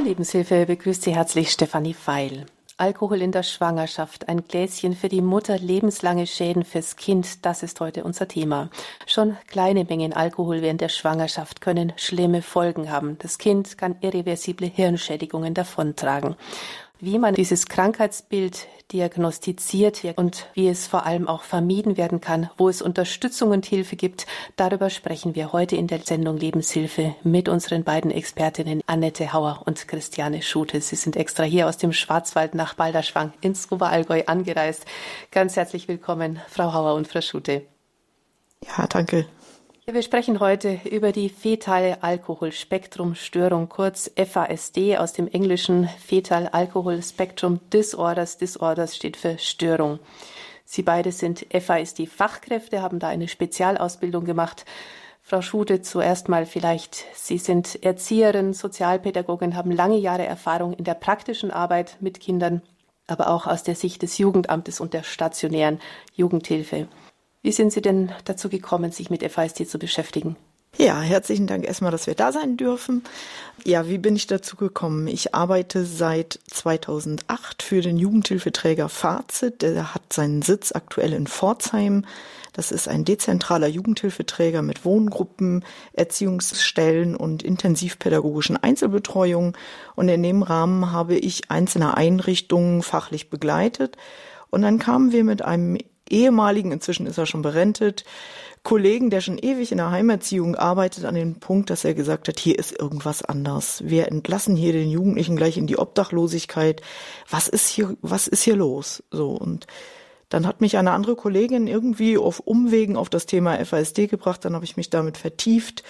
Lebenshilfe begrüßt Sie herzlich Stefanie Feil. Alkohol in der Schwangerschaft, ein Gläschen für die Mutter, lebenslange Schäden fürs Kind, das ist heute unser Thema. Schon kleine Mengen Alkohol während der Schwangerschaft können schlimme Folgen haben. Das Kind kann irreversible Hirnschädigungen davontragen wie man dieses Krankheitsbild diagnostiziert und wie es vor allem auch vermieden werden kann, wo es Unterstützung und Hilfe gibt. Darüber sprechen wir heute in der Sendung Lebenshilfe mit unseren beiden Expertinnen Annette Hauer und Christiane Schute. Sie sind extra hier aus dem Schwarzwald nach Balderschwang ins Oberallgäu angereist. Ganz herzlich willkommen, Frau Hauer und Frau Schute. Ja, danke. Wir sprechen heute über die fetale Alkoholspektrumstörung, kurz FASD aus dem englischen Fetal Alcohol Spectrum Disorders. Disorders steht für Störung. Sie beide sind FASD-Fachkräfte, haben da eine Spezialausbildung gemacht. Frau Schute, zuerst mal vielleicht. Sie sind Erzieherin, Sozialpädagogin, haben lange Jahre Erfahrung in der praktischen Arbeit mit Kindern, aber auch aus der Sicht des Jugendamtes und der stationären Jugendhilfe. Wie sind Sie denn dazu gekommen, sich mit FAST zu beschäftigen? Ja, herzlichen Dank erstmal, dass wir da sein dürfen. Ja, wie bin ich dazu gekommen? Ich arbeite seit 2008 für den Jugendhilfeträger Fazit. Der hat seinen Sitz aktuell in Pforzheim. Das ist ein dezentraler Jugendhilfeträger mit Wohngruppen, Erziehungsstellen und intensivpädagogischen Einzelbetreuung. Und in dem Rahmen habe ich einzelne Einrichtungen fachlich begleitet. Und dann kamen wir mit einem ehemaligen, inzwischen ist er schon berentet, Kollegen, der schon ewig in der Heimerziehung arbeitet, an den Punkt, dass er gesagt hat, hier ist irgendwas anders. Wir entlassen hier den Jugendlichen gleich in die Obdachlosigkeit. Was ist hier, was ist hier los? So und dann hat mich eine andere Kollegin irgendwie auf Umwegen auf das Thema FASD gebracht. Dann habe ich mich damit vertieft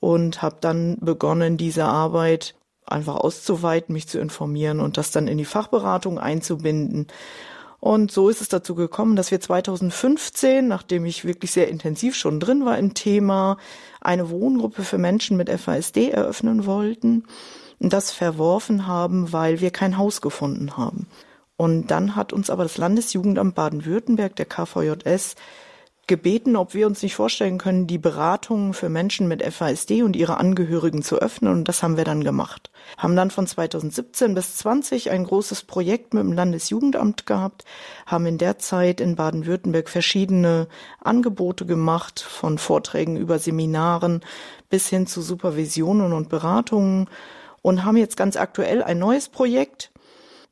und habe dann begonnen, diese Arbeit einfach auszuweiten, mich zu informieren und das dann in die Fachberatung einzubinden. Und so ist es dazu gekommen, dass wir 2015, nachdem ich wirklich sehr intensiv schon drin war im Thema, eine Wohngruppe für Menschen mit FASD eröffnen wollten und das verworfen haben, weil wir kein Haus gefunden haben. Und dann hat uns aber das Landesjugendamt Baden-Württemberg, der KVJS, gebeten, ob wir uns nicht vorstellen können, die Beratungen für Menschen mit FASD und ihre Angehörigen zu öffnen. Und das haben wir dann gemacht. Haben dann von 2017 bis 20 ein großes Projekt mit dem Landesjugendamt gehabt, haben in der Zeit in Baden-Württemberg verschiedene Angebote gemacht, von Vorträgen über Seminaren bis hin zu Supervisionen und Beratungen und haben jetzt ganz aktuell ein neues Projekt,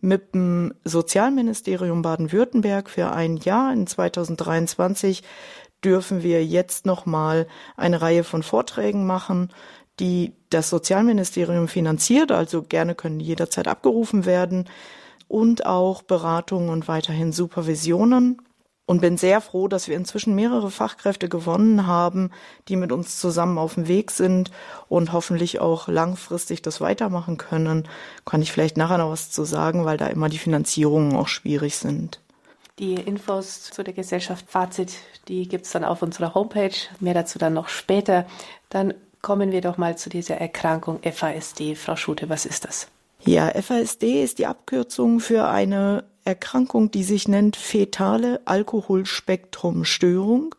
mit dem Sozialministerium Baden-Württemberg für ein Jahr. In 2023 dürfen wir jetzt noch mal eine Reihe von Vorträgen machen, die das Sozialministerium finanziert, also gerne können jederzeit abgerufen werden. Und auch Beratungen und weiterhin Supervisionen und bin sehr froh, dass wir inzwischen mehrere Fachkräfte gewonnen haben, die mit uns zusammen auf dem Weg sind und hoffentlich auch langfristig das weitermachen können. Kann ich vielleicht nachher noch was zu sagen, weil da immer die Finanzierungen auch schwierig sind. Die Infos zu der Gesellschaft Fazit, die gibt's dann auf unserer Homepage. Mehr dazu dann noch später. Dann kommen wir doch mal zu dieser Erkrankung FASD. Frau Schute, was ist das? Ja, FASD ist die Abkürzung für eine Erkrankung, die sich nennt fetale Alkoholspektrumstörung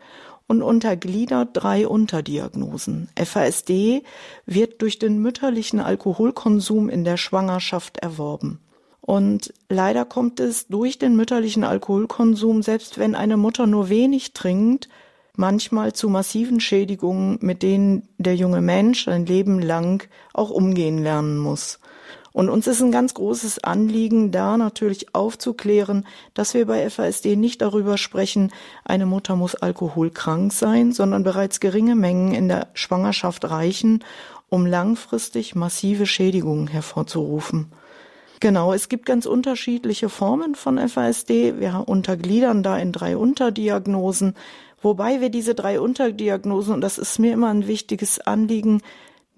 und untergliedert drei Unterdiagnosen. FASD wird durch den mütterlichen Alkoholkonsum in der Schwangerschaft erworben. Und leider kommt es durch den mütterlichen Alkoholkonsum, selbst wenn eine Mutter nur wenig trinkt, manchmal zu massiven Schädigungen, mit denen der junge Mensch ein Leben lang auch umgehen lernen muss. Und uns ist ein ganz großes Anliegen, da natürlich aufzuklären, dass wir bei FASD nicht darüber sprechen, eine Mutter muss alkoholkrank sein, sondern bereits geringe Mengen in der Schwangerschaft reichen, um langfristig massive Schädigungen hervorzurufen. Genau, es gibt ganz unterschiedliche Formen von FASD. Wir untergliedern da in drei Unterdiagnosen, wobei wir diese drei Unterdiagnosen, und das ist mir immer ein wichtiges Anliegen,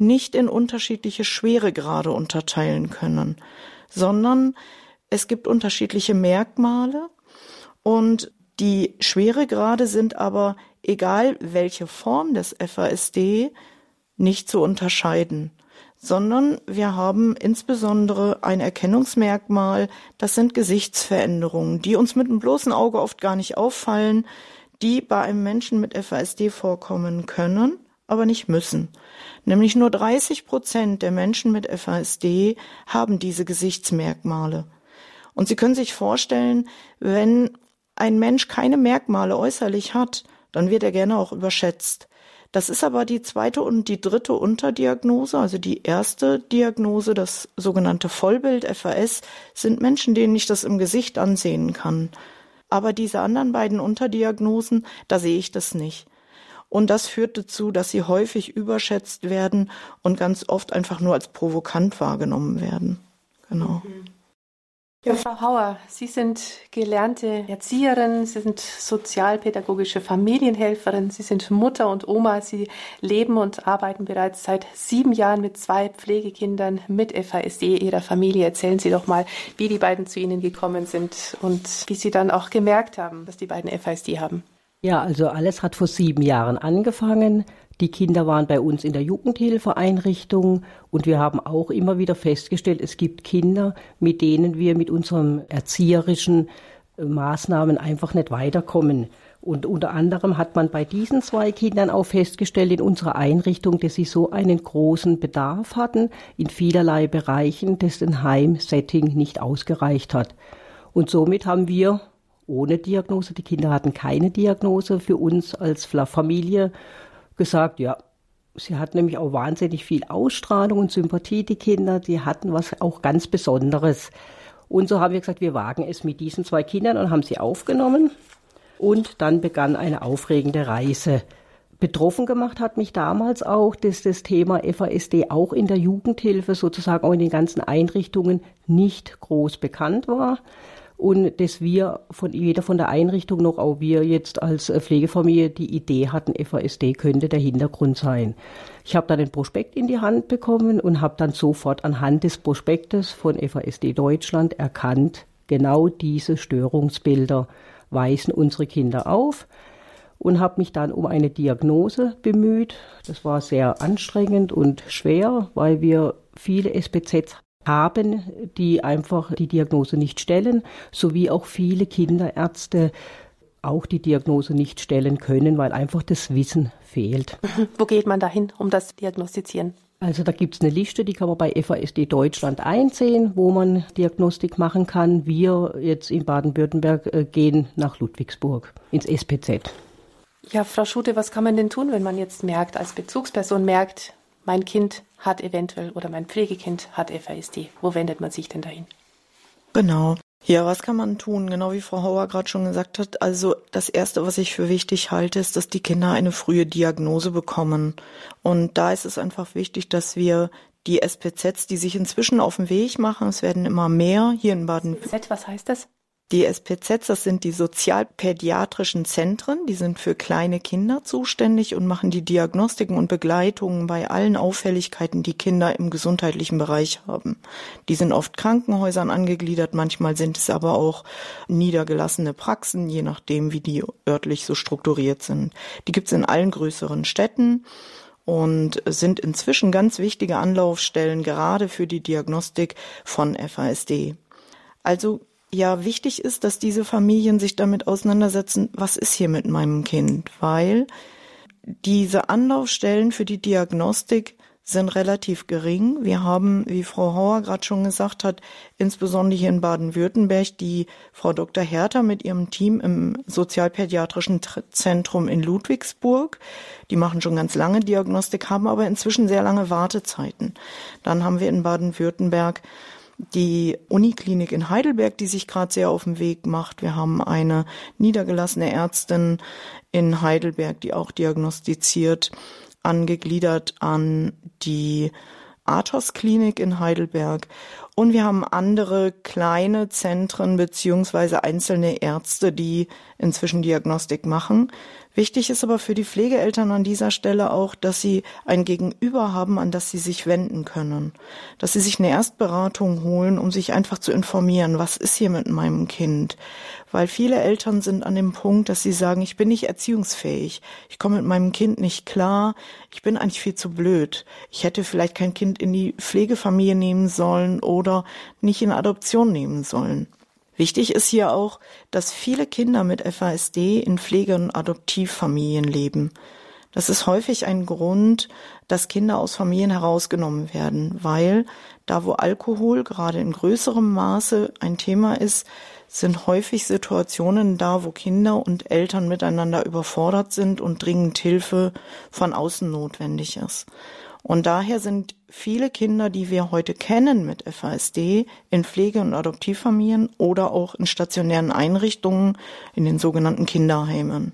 nicht in unterschiedliche Schweregrade unterteilen können, sondern es gibt unterschiedliche Merkmale und die Schweregrade sind aber, egal welche Form des FASD, nicht zu unterscheiden, sondern wir haben insbesondere ein Erkennungsmerkmal, das sind Gesichtsveränderungen, die uns mit dem bloßen Auge oft gar nicht auffallen, die bei einem Menschen mit FASD vorkommen können aber nicht müssen. Nämlich nur 30 Prozent der Menschen mit FASD haben diese Gesichtsmerkmale. Und Sie können sich vorstellen, wenn ein Mensch keine Merkmale äußerlich hat, dann wird er gerne auch überschätzt. Das ist aber die zweite und die dritte Unterdiagnose. Also die erste Diagnose, das sogenannte Vollbild FAS, sind Menschen, denen ich das im Gesicht ansehen kann. Aber diese anderen beiden Unterdiagnosen, da sehe ich das nicht. Und das führt dazu, dass sie häufig überschätzt werden und ganz oft einfach nur als provokant wahrgenommen werden. Genau. Mhm. Ja, Frau Hauer, Sie sind gelernte Erzieherin, Sie sind sozialpädagogische Familienhelferin, Sie sind Mutter und Oma, Sie leben und arbeiten bereits seit sieben Jahren mit zwei Pflegekindern mit FASD Ihrer Familie. Erzählen Sie doch mal, wie die beiden zu Ihnen gekommen sind und wie Sie dann auch gemerkt haben, dass die beiden FASD haben. Ja, also alles hat vor sieben Jahren angefangen. Die Kinder waren bei uns in der Jugendhilfeeinrichtung und wir haben auch immer wieder festgestellt, es gibt Kinder, mit denen wir mit unseren erzieherischen äh, Maßnahmen einfach nicht weiterkommen. Und unter anderem hat man bei diesen zwei Kindern auch festgestellt in unserer Einrichtung, dass sie so einen großen Bedarf hatten in vielerlei Bereichen, dass ein Heimsetting nicht ausgereicht hat. Und somit haben wir ohne Diagnose, die Kinder hatten keine Diagnose für uns als Familie gesagt, ja, sie hatten nämlich auch wahnsinnig viel Ausstrahlung und Sympathie, die Kinder, die hatten was auch ganz Besonderes. Und so haben wir gesagt, wir wagen es mit diesen zwei Kindern und haben sie aufgenommen. Und dann begann eine aufregende Reise. Betroffen gemacht hat mich damals auch, dass das Thema FASD auch in der Jugendhilfe, sozusagen auch in den ganzen Einrichtungen, nicht groß bekannt war und dass wir von jeder von der Einrichtung noch auch wir jetzt als äh, Pflegefamilie die Idee hatten, FASD könnte der Hintergrund sein. Ich habe dann ein Prospekt in die Hand bekommen und habe dann sofort anhand des Prospektes von FASD Deutschland erkannt, genau diese Störungsbilder weisen unsere Kinder auf und habe mich dann um eine Diagnose bemüht. Das war sehr anstrengend und schwer, weil wir viele SPZs haben, die einfach die Diagnose nicht stellen, sowie auch viele Kinderärzte auch die Diagnose nicht stellen können, weil einfach das Wissen fehlt. Wo geht man dahin, um das diagnostizieren? Also da gibt es eine Liste, die kann man bei FASD Deutschland einsehen, wo man Diagnostik machen kann. Wir jetzt in Baden-Württemberg äh, gehen nach Ludwigsburg ins SPZ. Ja, Frau Schute, was kann man denn tun, wenn man jetzt merkt, als Bezugsperson merkt, mein Kind hat eventuell oder mein Pflegekind hat FASD. Wo wendet man sich denn dahin? Genau. Ja, was kann man tun? Genau wie Frau Hauer gerade schon gesagt hat. Also das Erste, was ich für wichtig halte, ist, dass die Kinder eine frühe Diagnose bekommen. Und da ist es einfach wichtig, dass wir die SPZs, die sich inzwischen auf den Weg machen, es werden immer mehr hier in Baden. SPZ, was heißt das? Die SPZs, das sind die sozialpädiatrischen Zentren, die sind für kleine Kinder zuständig und machen die Diagnostiken und Begleitungen bei allen Auffälligkeiten, die Kinder im gesundheitlichen Bereich haben. Die sind oft Krankenhäusern angegliedert, manchmal sind es aber auch niedergelassene Praxen, je nachdem, wie die örtlich so strukturiert sind. Die gibt's in allen größeren Städten und sind inzwischen ganz wichtige Anlaufstellen gerade für die Diagnostik von FASD. Also ja wichtig ist, dass diese Familien sich damit auseinandersetzen, was ist hier mit meinem Kind, weil diese Anlaufstellen für die Diagnostik sind relativ gering. Wir haben, wie Frau Hauer gerade schon gesagt hat, insbesondere hier in Baden-Württemberg die Frau Dr. Hertha mit ihrem Team im Sozialpädiatrischen Zentrum in Ludwigsburg. Die machen schon ganz lange Diagnostik, haben aber inzwischen sehr lange Wartezeiten. Dann haben wir in Baden-Württemberg die Uniklinik in Heidelberg, die sich gerade sehr auf den Weg macht. Wir haben eine niedergelassene Ärztin in Heidelberg, die auch diagnostiziert, angegliedert an die Athos Klinik in Heidelberg. Und wir haben andere kleine Zentren beziehungsweise einzelne Ärzte, die inzwischen Diagnostik machen. Wichtig ist aber für die Pflegeeltern an dieser Stelle auch, dass sie ein Gegenüber haben, an das sie sich wenden können. Dass sie sich eine Erstberatung holen, um sich einfach zu informieren, was ist hier mit meinem Kind. Weil viele Eltern sind an dem Punkt, dass sie sagen, ich bin nicht erziehungsfähig, ich komme mit meinem Kind nicht klar, ich bin eigentlich viel zu blöd. Ich hätte vielleicht kein Kind in die Pflegefamilie nehmen sollen oder nicht in Adoption nehmen sollen. Wichtig ist hier auch, dass viele Kinder mit FASD in Pflege- und Adoptivfamilien leben. Das ist häufig ein Grund, dass Kinder aus Familien herausgenommen werden, weil da, wo Alkohol gerade in größerem Maße ein Thema ist, sind häufig Situationen da, wo Kinder und Eltern miteinander überfordert sind und dringend Hilfe von außen notwendig ist. Und daher sind viele Kinder, die wir heute kennen mit FASD, in Pflege- und Adoptivfamilien oder auch in stationären Einrichtungen, in den sogenannten Kinderheimen.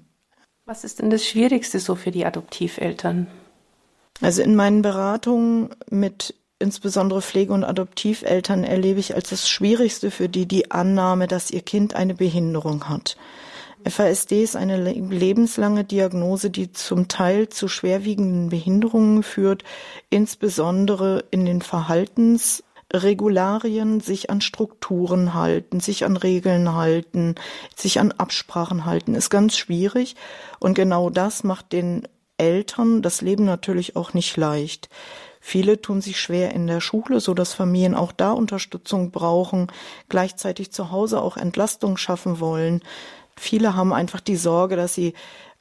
Was ist denn das Schwierigste so für die Adoptiveltern? Also in meinen Beratungen mit insbesondere Pflege- und Adoptiveltern erlebe ich als das Schwierigste für die die Annahme, dass ihr Kind eine Behinderung hat. FASD ist eine lebenslange Diagnose, die zum Teil zu schwerwiegenden Behinderungen führt, insbesondere in den Verhaltensregularien, sich an Strukturen halten, sich an Regeln halten, sich an Absprachen halten, ist ganz schwierig. Und genau das macht den Eltern das Leben natürlich auch nicht leicht. Viele tun sich schwer in der Schule, so dass Familien auch da Unterstützung brauchen, gleichzeitig zu Hause auch Entlastung schaffen wollen. Viele haben einfach die Sorge, dass sie,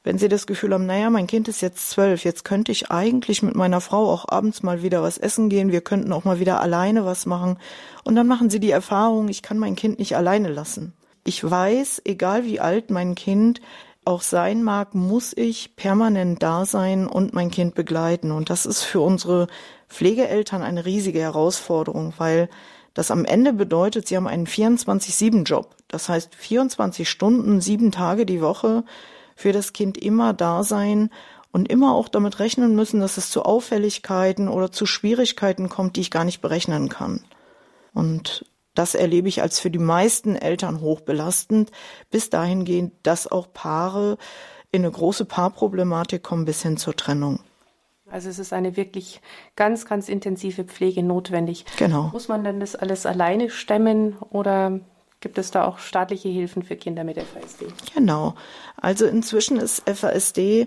wenn sie das Gefühl haben, naja, mein Kind ist jetzt zwölf, jetzt könnte ich eigentlich mit meiner Frau auch abends mal wieder was essen gehen, wir könnten auch mal wieder alleine was machen. Und dann machen sie die Erfahrung, ich kann mein Kind nicht alleine lassen. Ich weiß, egal wie alt mein Kind auch sein mag, muss ich permanent da sein und mein Kind begleiten. Und das ist für unsere Pflegeeltern eine riesige Herausforderung, weil das am Ende bedeutet, sie haben einen 24-7-Job. Das heißt 24 Stunden, sieben Tage die Woche für das Kind immer da sein und immer auch damit rechnen müssen, dass es zu Auffälligkeiten oder zu Schwierigkeiten kommt, die ich gar nicht berechnen kann. Und das erlebe ich als für die meisten Eltern hochbelastend, bis dahingehend, dass auch Paare in eine große Paarproblematik kommen bis hin zur Trennung. Also es ist eine wirklich ganz, ganz intensive Pflege notwendig. Genau. Muss man denn das alles alleine stemmen oder gibt es da auch staatliche Hilfen für Kinder mit FASD? Genau. Also inzwischen ist FASD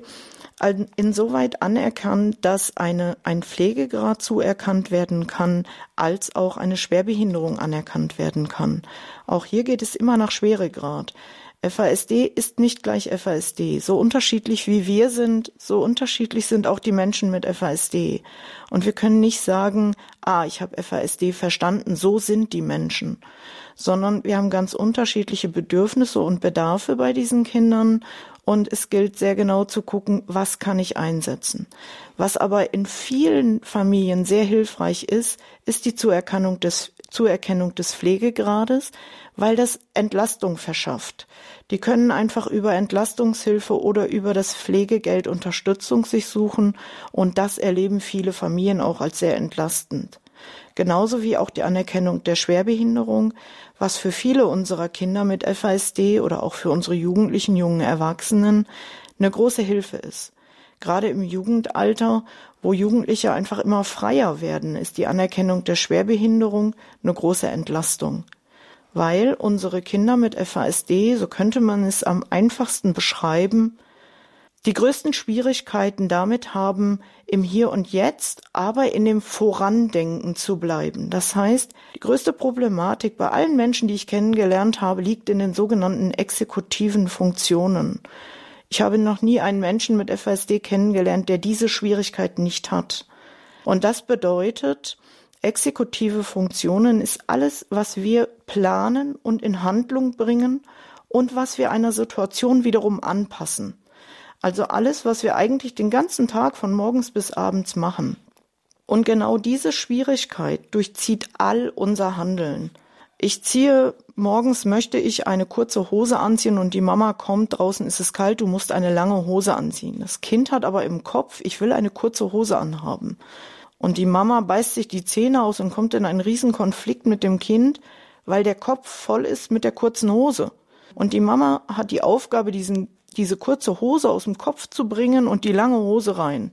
insoweit anerkannt, dass eine, ein Pflegegrad zuerkannt werden kann, als auch eine Schwerbehinderung anerkannt werden kann. Auch hier geht es immer nach Schweregrad. FASD ist nicht gleich FASD. So unterschiedlich wie wir sind, so unterschiedlich sind auch die Menschen mit FASD. Und wir können nicht sagen, ah, ich habe FASD verstanden, so sind die Menschen, sondern wir haben ganz unterschiedliche Bedürfnisse und Bedarfe bei diesen Kindern und es gilt sehr genau zu gucken, was kann ich einsetzen. Was aber in vielen Familien sehr hilfreich ist, ist die Zuerkennung des, Zuerkennung des Pflegegrades, weil das Entlastung verschafft. Die können einfach über Entlastungshilfe oder über das Pflegegeld Unterstützung sich suchen und das erleben viele Familien auch als sehr entlastend. Genauso wie auch die Anerkennung der Schwerbehinderung, was für viele unserer Kinder mit FASD oder auch für unsere jugendlichen jungen Erwachsenen eine große Hilfe ist. Gerade im Jugendalter, wo Jugendliche einfach immer freier werden, ist die Anerkennung der Schwerbehinderung eine große Entlastung weil unsere Kinder mit FASD, so könnte man es am einfachsten beschreiben, die größten Schwierigkeiten damit haben, im Hier und Jetzt, aber in dem Vorandenken zu bleiben. Das heißt, die größte Problematik bei allen Menschen, die ich kennengelernt habe, liegt in den sogenannten exekutiven Funktionen. Ich habe noch nie einen Menschen mit FASD kennengelernt, der diese Schwierigkeiten nicht hat. Und das bedeutet, Exekutive Funktionen ist alles, was wir planen und in Handlung bringen und was wir einer Situation wiederum anpassen. Also alles, was wir eigentlich den ganzen Tag von morgens bis abends machen. Und genau diese Schwierigkeit durchzieht all unser Handeln. Ich ziehe, morgens möchte ich eine kurze Hose anziehen und die Mama kommt, draußen ist es kalt, du musst eine lange Hose anziehen. Das Kind hat aber im Kopf, ich will eine kurze Hose anhaben. Und die Mama beißt sich die Zähne aus und kommt in einen riesen Konflikt mit dem Kind, weil der Kopf voll ist mit der kurzen Hose. Und die Mama hat die Aufgabe, diesen, diese kurze Hose aus dem Kopf zu bringen und die lange Hose rein.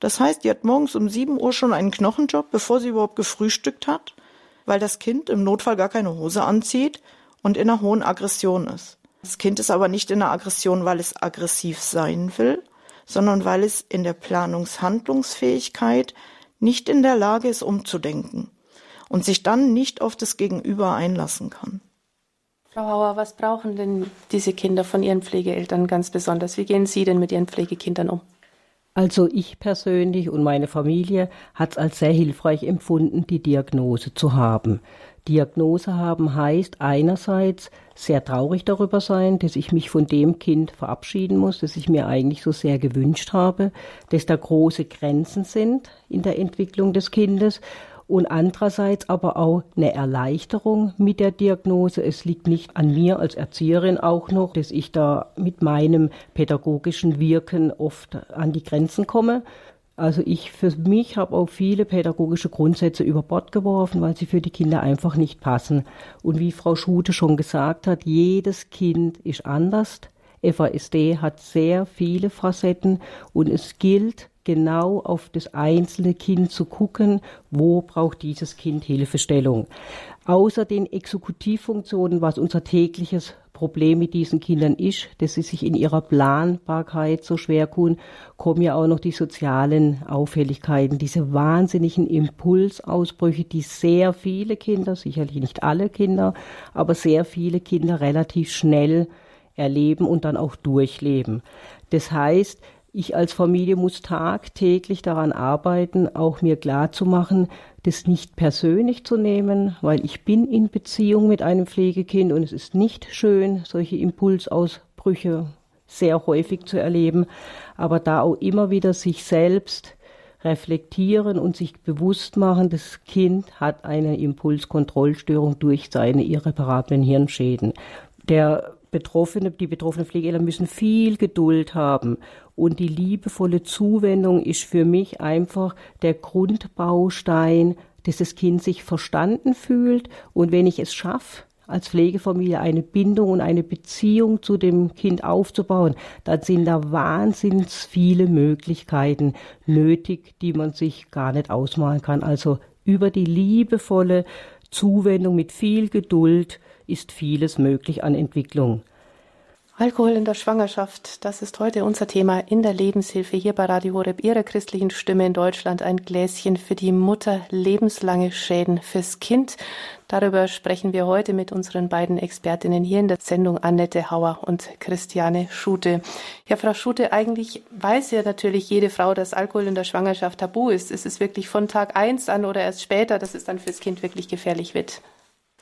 Das heißt, die hat morgens um sieben Uhr schon einen Knochenjob, bevor sie überhaupt gefrühstückt hat, weil das Kind im Notfall gar keine Hose anzieht und in einer hohen Aggression ist. Das Kind ist aber nicht in einer Aggression, weil es aggressiv sein will, sondern weil es in der Planungshandlungsfähigkeit nicht in der Lage ist, umzudenken und sich dann nicht auf das Gegenüber einlassen kann. Frau Hauer, was brauchen denn diese Kinder von ihren Pflegeeltern ganz besonders? Wie gehen Sie denn mit Ihren Pflegekindern um? Also ich persönlich und meine Familie hat es als sehr hilfreich empfunden, die Diagnose zu haben. Diagnose haben heißt einerseits sehr traurig darüber sein, dass ich mich von dem Kind verabschieden muss, das ich mir eigentlich so sehr gewünscht habe, dass da große Grenzen sind in der Entwicklung des Kindes und andererseits aber auch eine Erleichterung mit der Diagnose. Es liegt nicht an mir als Erzieherin auch noch, dass ich da mit meinem pädagogischen Wirken oft an die Grenzen komme. Also ich für mich habe auch viele pädagogische Grundsätze über Bord geworfen, weil sie für die Kinder einfach nicht passen. Und wie Frau Schute schon gesagt hat, jedes Kind ist anders. FASD hat sehr viele Facetten und es gilt, genau auf das einzelne Kind zu gucken, wo braucht dieses Kind Hilfestellung. Außer den Exekutivfunktionen, was unser tägliches Problem mit diesen Kindern ist, dass sie sich in ihrer Planbarkeit so schwer tun, kommen ja auch noch die sozialen Auffälligkeiten, diese wahnsinnigen Impulsausbrüche, die sehr viele Kinder, sicherlich nicht alle Kinder, aber sehr viele Kinder relativ schnell erleben und dann auch durchleben. Das heißt, ich als Familie muss tagtäglich daran arbeiten, auch mir klar zu machen, das nicht persönlich zu nehmen, weil ich bin in Beziehung mit einem Pflegekind und es ist nicht schön, solche Impulsausbrüche sehr häufig zu erleben, aber da auch immer wieder sich selbst reflektieren und sich bewusst machen, das Kind hat eine Impulskontrollstörung durch seine irreparablen Hirnschäden. Der Betroffene, die betroffenen Pflegeeltern müssen viel Geduld haben. Und die liebevolle Zuwendung ist für mich einfach der Grundbaustein, dass das Kind sich verstanden fühlt. Und wenn ich es schaffe, als Pflegefamilie eine Bindung und eine Beziehung zu dem Kind aufzubauen, dann sind da wahnsinnig viele Möglichkeiten nötig, die man sich gar nicht ausmalen kann. Also über die liebevolle Zuwendung mit viel Geduld ist vieles möglich an Entwicklung. Alkohol in der Schwangerschaft, das ist heute unser Thema in der Lebenshilfe hier bei Radio Horeb, Ihrer christlichen Stimme in Deutschland. Ein Gläschen für die Mutter, lebenslange Schäden fürs Kind. Darüber sprechen wir heute mit unseren beiden Expertinnen hier in der Sendung Annette Hauer und Christiane Schute. Ja, Frau Schute, eigentlich weiß ja natürlich jede Frau, dass Alkohol in der Schwangerschaft tabu ist. Ist es wirklich von Tag eins an oder erst später, dass es dann fürs Kind wirklich gefährlich wird?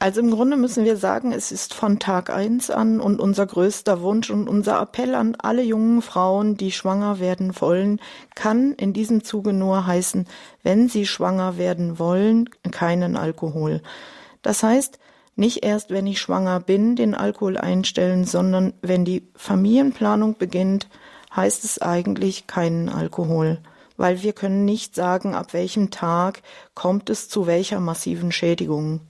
Also im Grunde müssen wir sagen, es ist von Tag eins an und unser größter Wunsch und unser Appell an alle jungen Frauen, die schwanger werden wollen, kann in diesem Zuge nur heißen, wenn sie schwanger werden wollen, keinen Alkohol. Das heißt, nicht erst, wenn ich schwanger bin, den Alkohol einstellen, sondern wenn die Familienplanung beginnt, heißt es eigentlich keinen Alkohol weil wir können nicht sagen, ab welchem Tag kommt es zu welcher massiven Schädigung.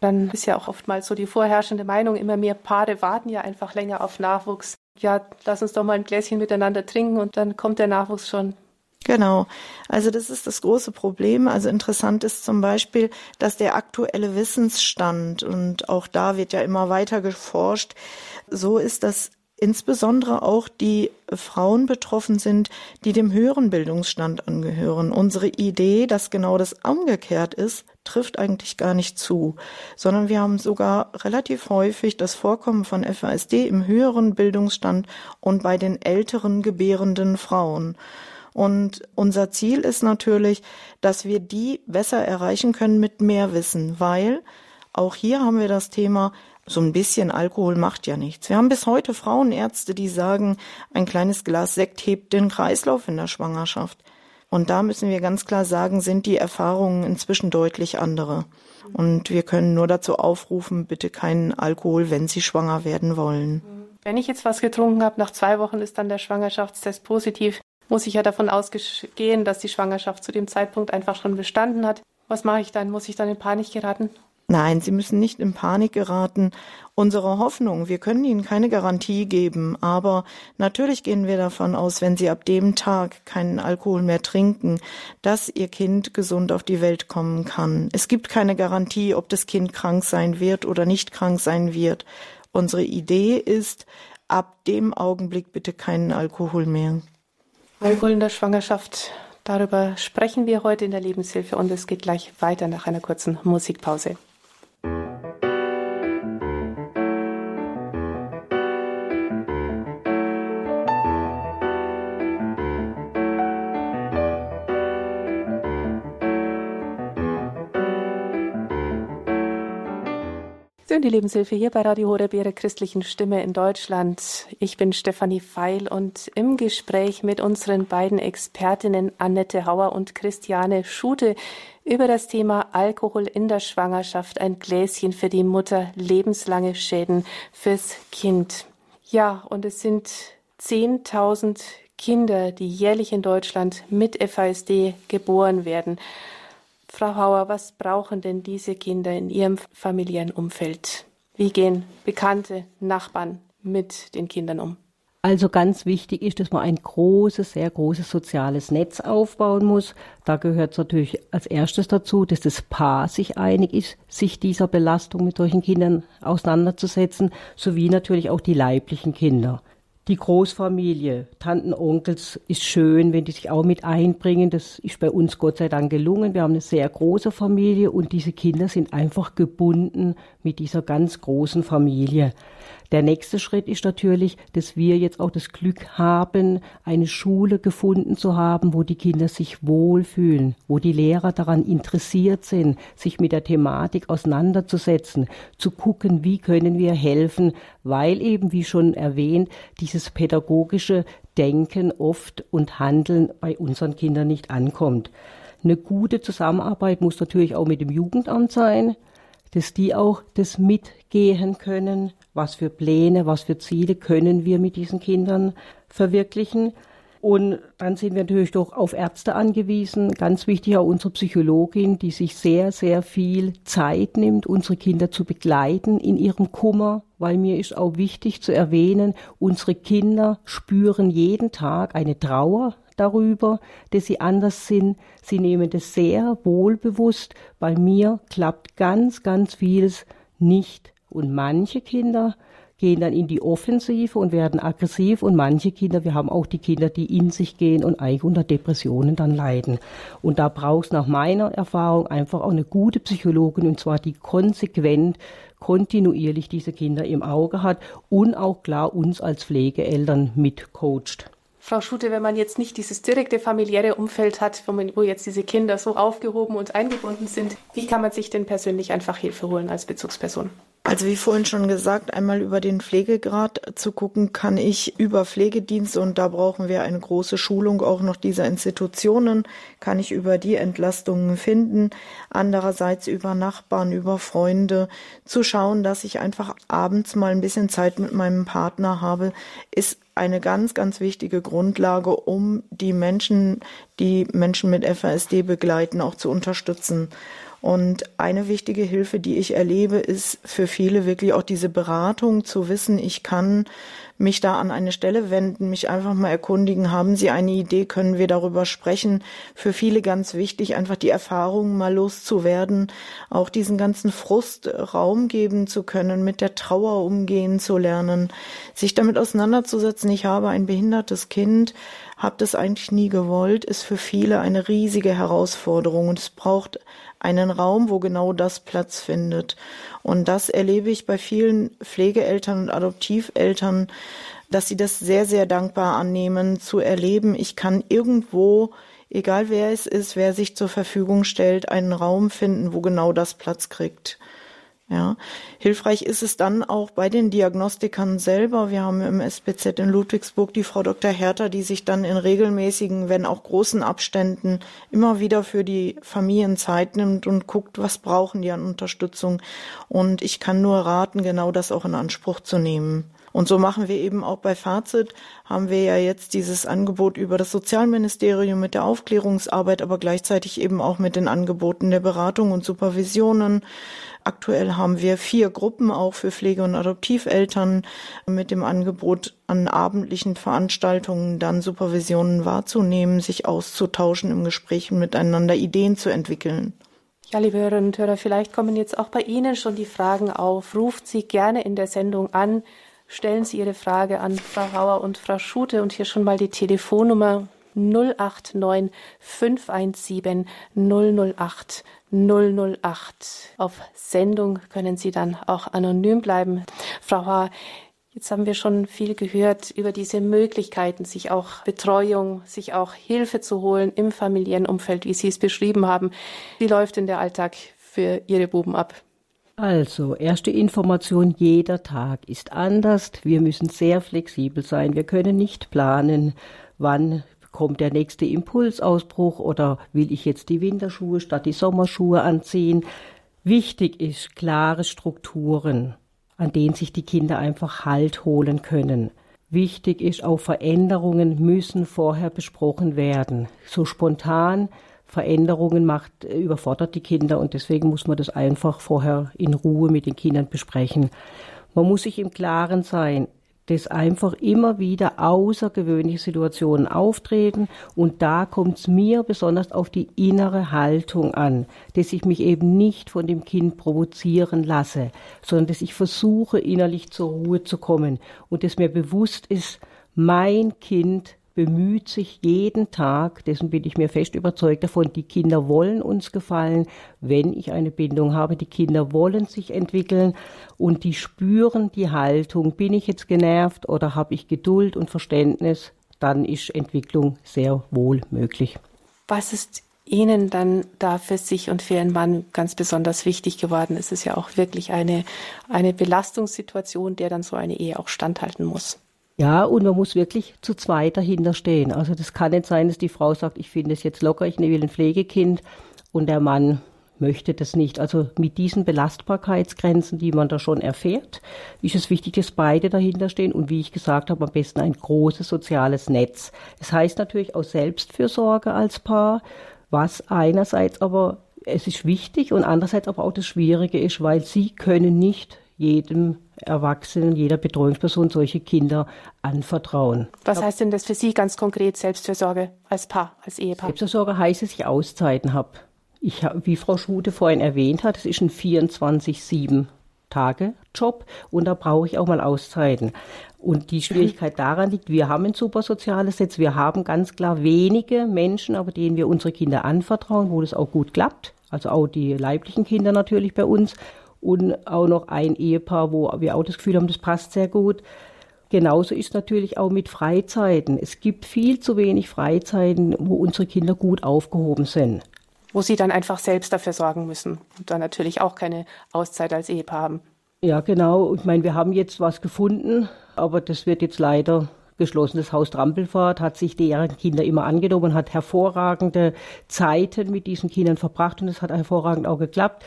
Dann ist ja auch oftmals so die vorherrschende Meinung, immer mehr Paare warten ja einfach länger auf Nachwuchs. Ja, lass uns doch mal ein Gläschen miteinander trinken und dann kommt der Nachwuchs schon. Genau. Also das ist das große Problem. Also interessant ist zum Beispiel, dass der aktuelle Wissensstand, und auch da wird ja immer weiter geforscht, so ist, dass insbesondere auch die Frauen betroffen sind, die dem höheren Bildungsstand angehören. Unsere Idee, dass genau das umgekehrt ist, trifft eigentlich gar nicht zu, sondern wir haben sogar relativ häufig das Vorkommen von FASD im höheren Bildungsstand und bei den älteren gebärenden Frauen. Und unser Ziel ist natürlich, dass wir die besser erreichen können mit mehr Wissen, weil auch hier haben wir das Thema, so ein bisschen Alkohol macht ja nichts. Wir haben bis heute Frauenärzte, die sagen, ein kleines Glas Sekt hebt den Kreislauf in der Schwangerschaft. Und da müssen wir ganz klar sagen, sind die Erfahrungen inzwischen deutlich andere. Und wir können nur dazu aufrufen, bitte keinen Alkohol, wenn Sie schwanger werden wollen. Wenn ich jetzt was getrunken habe, nach zwei Wochen ist dann der Schwangerschaftstest positiv, muss ich ja davon ausgehen, dass die Schwangerschaft zu dem Zeitpunkt einfach schon bestanden hat. Was mache ich dann? Muss ich dann in Panik geraten? Nein, Sie müssen nicht in Panik geraten. Unsere Hoffnung, wir können Ihnen keine Garantie geben, aber natürlich gehen wir davon aus, wenn Sie ab dem Tag keinen Alkohol mehr trinken, dass Ihr Kind gesund auf die Welt kommen kann. Es gibt keine Garantie, ob das Kind krank sein wird oder nicht krank sein wird. Unsere Idee ist, ab dem Augenblick bitte keinen Alkohol mehr. Alkohol in der Schwangerschaft. Darüber sprechen wir heute in der Lebenshilfe und es geht gleich weiter nach einer kurzen Musikpause. Thank you. Schön, die Lebenshilfe hier bei Radio Horeb, Ihrer christlichen Stimme in Deutschland. Ich bin Stefanie Feil und im Gespräch mit unseren beiden Expertinnen Annette Hauer und Christiane Schute über das Thema Alkohol in der Schwangerschaft, ein Gläschen für die Mutter, lebenslange Schäden fürs Kind. Ja, und es sind 10.000 Kinder, die jährlich in Deutschland mit FASD geboren werden. Frau Hauer, was brauchen denn diese Kinder in ihrem familiären Umfeld? Wie gehen Bekannte, Nachbarn mit den Kindern um? Also ganz wichtig ist, dass man ein großes, sehr großes soziales Netz aufbauen muss. Da gehört es natürlich als erstes dazu, dass das Paar sich einig ist, sich dieser Belastung mit solchen Kindern auseinanderzusetzen, sowie natürlich auch die leiblichen Kinder. Die Großfamilie, Tanten, Onkels ist schön, wenn die sich auch mit einbringen. Das ist bei uns Gott sei Dank gelungen. Wir haben eine sehr große Familie und diese Kinder sind einfach gebunden mit dieser ganz großen Familie. Der nächste Schritt ist natürlich, dass wir jetzt auch das Glück haben, eine Schule gefunden zu haben, wo die Kinder sich wohlfühlen, wo die Lehrer daran interessiert sind, sich mit der Thematik auseinanderzusetzen, zu gucken, wie können wir helfen, weil eben, wie schon erwähnt, dieses pädagogische Denken oft und Handeln bei unseren Kindern nicht ankommt. Eine gute Zusammenarbeit muss natürlich auch mit dem Jugendamt sein, dass die auch das mitgehen können, was für Pläne, was für Ziele können wir mit diesen Kindern verwirklichen. Und dann sind wir natürlich doch auf Ärzte angewiesen. Ganz wichtig auch unsere Psychologin, die sich sehr, sehr viel Zeit nimmt, unsere Kinder zu begleiten in ihrem Kummer, weil mir ist auch wichtig zu erwähnen, unsere Kinder spüren jeden Tag eine Trauer darüber, dass sie anders sind. Sie nehmen das sehr wohlbewusst. Bei mir klappt ganz, ganz vieles nicht und manche Kinder gehen dann in die Offensive und werden aggressiv und manche Kinder, wir haben auch die Kinder, die in sich gehen und eigentlich unter Depressionen dann leiden. Und da braucht es nach meiner Erfahrung einfach auch eine gute Psychologin und zwar die konsequent, kontinuierlich diese Kinder im Auge hat und auch klar uns als Pflegeeltern mitcoacht. Frau Schute, wenn man jetzt nicht dieses direkte familiäre Umfeld hat, wo, man, wo, jetzt diese Kinder so aufgehoben und eingebunden sind, wie kann man sich denn persönlich einfach Hilfe holen als Bezugsperson? Also wie vorhin schon gesagt, einmal über den Pflegegrad zu gucken, kann ich über Pflegedienste und da brauchen wir eine große Schulung auch noch dieser Institutionen, kann ich über die Entlastungen finden. Andererseits über Nachbarn, über Freunde zu schauen, dass ich einfach abends mal ein bisschen Zeit mit meinem Partner habe, ist eine ganz, ganz wichtige Grundlage, um die Menschen, die Menschen mit FASD begleiten, auch zu unterstützen. Und eine wichtige Hilfe, die ich erlebe, ist für viele wirklich auch diese Beratung zu wissen, ich kann mich da an eine Stelle wenden, mich einfach mal erkundigen, haben Sie eine Idee, können wir darüber sprechen? Für viele ganz wichtig, einfach die Erfahrungen mal loszuwerden, auch diesen ganzen Frust Raum geben zu können, mit der Trauer umgehen zu lernen, sich damit auseinanderzusetzen, ich habe ein behindertes Kind, habe das eigentlich nie gewollt, ist für viele eine riesige Herausforderung und es braucht einen Raum, wo genau das Platz findet. Und das erlebe ich bei vielen Pflegeeltern und Adoptiveltern, dass sie das sehr, sehr dankbar annehmen, zu erleben, ich kann irgendwo, egal wer es ist, wer sich zur Verfügung stellt, einen Raum finden, wo genau das Platz kriegt. Ja, hilfreich ist es dann auch bei den Diagnostikern selber. Wir haben im SPZ in Ludwigsburg die Frau Dr. Hertha, die sich dann in regelmäßigen, wenn auch großen Abständen immer wieder für die Familien Zeit nimmt und guckt, was brauchen die an Unterstützung. Und ich kann nur raten, genau das auch in Anspruch zu nehmen. Und so machen wir eben auch bei Fazit, haben wir ja jetzt dieses Angebot über das Sozialministerium mit der Aufklärungsarbeit, aber gleichzeitig eben auch mit den Angeboten der Beratung und Supervisionen. Aktuell haben wir vier Gruppen auch für Pflege- und Adoptiveltern mit dem Angebot, an abendlichen Veranstaltungen dann Supervisionen wahrzunehmen, sich auszutauschen im Gespräch und miteinander Ideen zu entwickeln. Ja, liebe Hörerinnen und Hörer, vielleicht kommen jetzt auch bei Ihnen schon die Fragen auf. Ruft sie gerne in der Sendung an stellen Sie Ihre Frage an Frau Hauer und Frau Schute und hier schon mal die Telefonnummer 089 517 008 008. Auf Sendung können Sie dann auch anonym bleiben. Frau Hauer, Jetzt haben wir schon viel gehört über diese Möglichkeiten, sich auch Betreuung, sich auch Hilfe zu holen im familiären Umfeld, wie Sie es beschrieben haben. Wie läuft denn der Alltag für Ihre Buben ab? Also, erste Information, jeder Tag ist anders. Wir müssen sehr flexibel sein. Wir können nicht planen, wann kommt der nächste Impulsausbruch oder will ich jetzt die Winterschuhe statt die Sommerschuhe anziehen. Wichtig ist klare Strukturen, an denen sich die Kinder einfach Halt holen können. Wichtig ist auch Veränderungen müssen vorher besprochen werden. So spontan Veränderungen macht, äh, überfordert die Kinder und deswegen muss man das einfach vorher in Ruhe mit den Kindern besprechen. Man muss sich im Klaren sein, dass einfach immer wieder außergewöhnliche Situationen auftreten und da kommt es mir besonders auf die innere Haltung an, dass ich mich eben nicht von dem Kind provozieren lasse, sondern dass ich versuche innerlich zur Ruhe zu kommen und dass mir bewusst ist, mein Kind bemüht sich jeden Tag, dessen bin ich mir fest überzeugt davon, die Kinder wollen uns gefallen, wenn ich eine Bindung habe, die Kinder wollen sich entwickeln und die spüren die Haltung, bin ich jetzt genervt oder habe ich Geduld und Verständnis, dann ist Entwicklung sehr wohl möglich. Was ist Ihnen dann da für sich und für Ihren Mann ganz besonders wichtig geworden? Es ist ja auch wirklich eine, eine Belastungssituation, der dann so eine Ehe auch standhalten muss. Ja, und man muss wirklich zu zweit dahinter stehen. Also das kann nicht sein, dass die Frau sagt, ich finde es jetzt locker, ich will ein Pflegekind und der Mann möchte das nicht. Also mit diesen Belastbarkeitsgrenzen, die man da schon erfährt, ist es wichtig, dass beide dahinter stehen und wie ich gesagt habe, am besten ein großes soziales Netz. Es heißt natürlich auch Selbstfürsorge als Paar, was einerseits aber es ist wichtig und andererseits aber auch das Schwierige ist, weil sie können nicht jedem Erwachsenen, jeder Betreuungsperson solche Kinder anvertrauen. Was heißt denn das für Sie ganz konkret, Selbstfürsorge als Paar, als Ehepaar? Selbstfürsorge heißt, dass ich Auszeiten habe. Ich wie Frau Schute vorhin erwähnt hat, es ist ein 24-7 Tage Job und da brauche ich auch mal Auszeiten. Und die Schwierigkeit daran liegt, wir haben ein super soziales Netz, wir haben ganz klar wenige Menschen, aber denen wir unsere Kinder anvertrauen, wo das auch gut klappt. Also auch die leiblichen Kinder natürlich bei uns und auch noch ein Ehepaar, wo wir auch das Gefühl haben, das passt sehr gut. Genauso ist natürlich auch mit Freizeiten. Es gibt viel zu wenig Freizeiten, wo unsere Kinder gut aufgehoben sind. Wo sie dann einfach selbst dafür sorgen müssen und dann natürlich auch keine Auszeit als Ehepaar haben. Ja, genau. Ich meine, wir haben jetzt was gefunden, aber das wird jetzt leider geschlossen. Das Haus Trampelfahrt hat sich deren Kinder immer angenommen, hat hervorragende Zeiten mit diesen Kindern verbracht und es hat hervorragend auch geklappt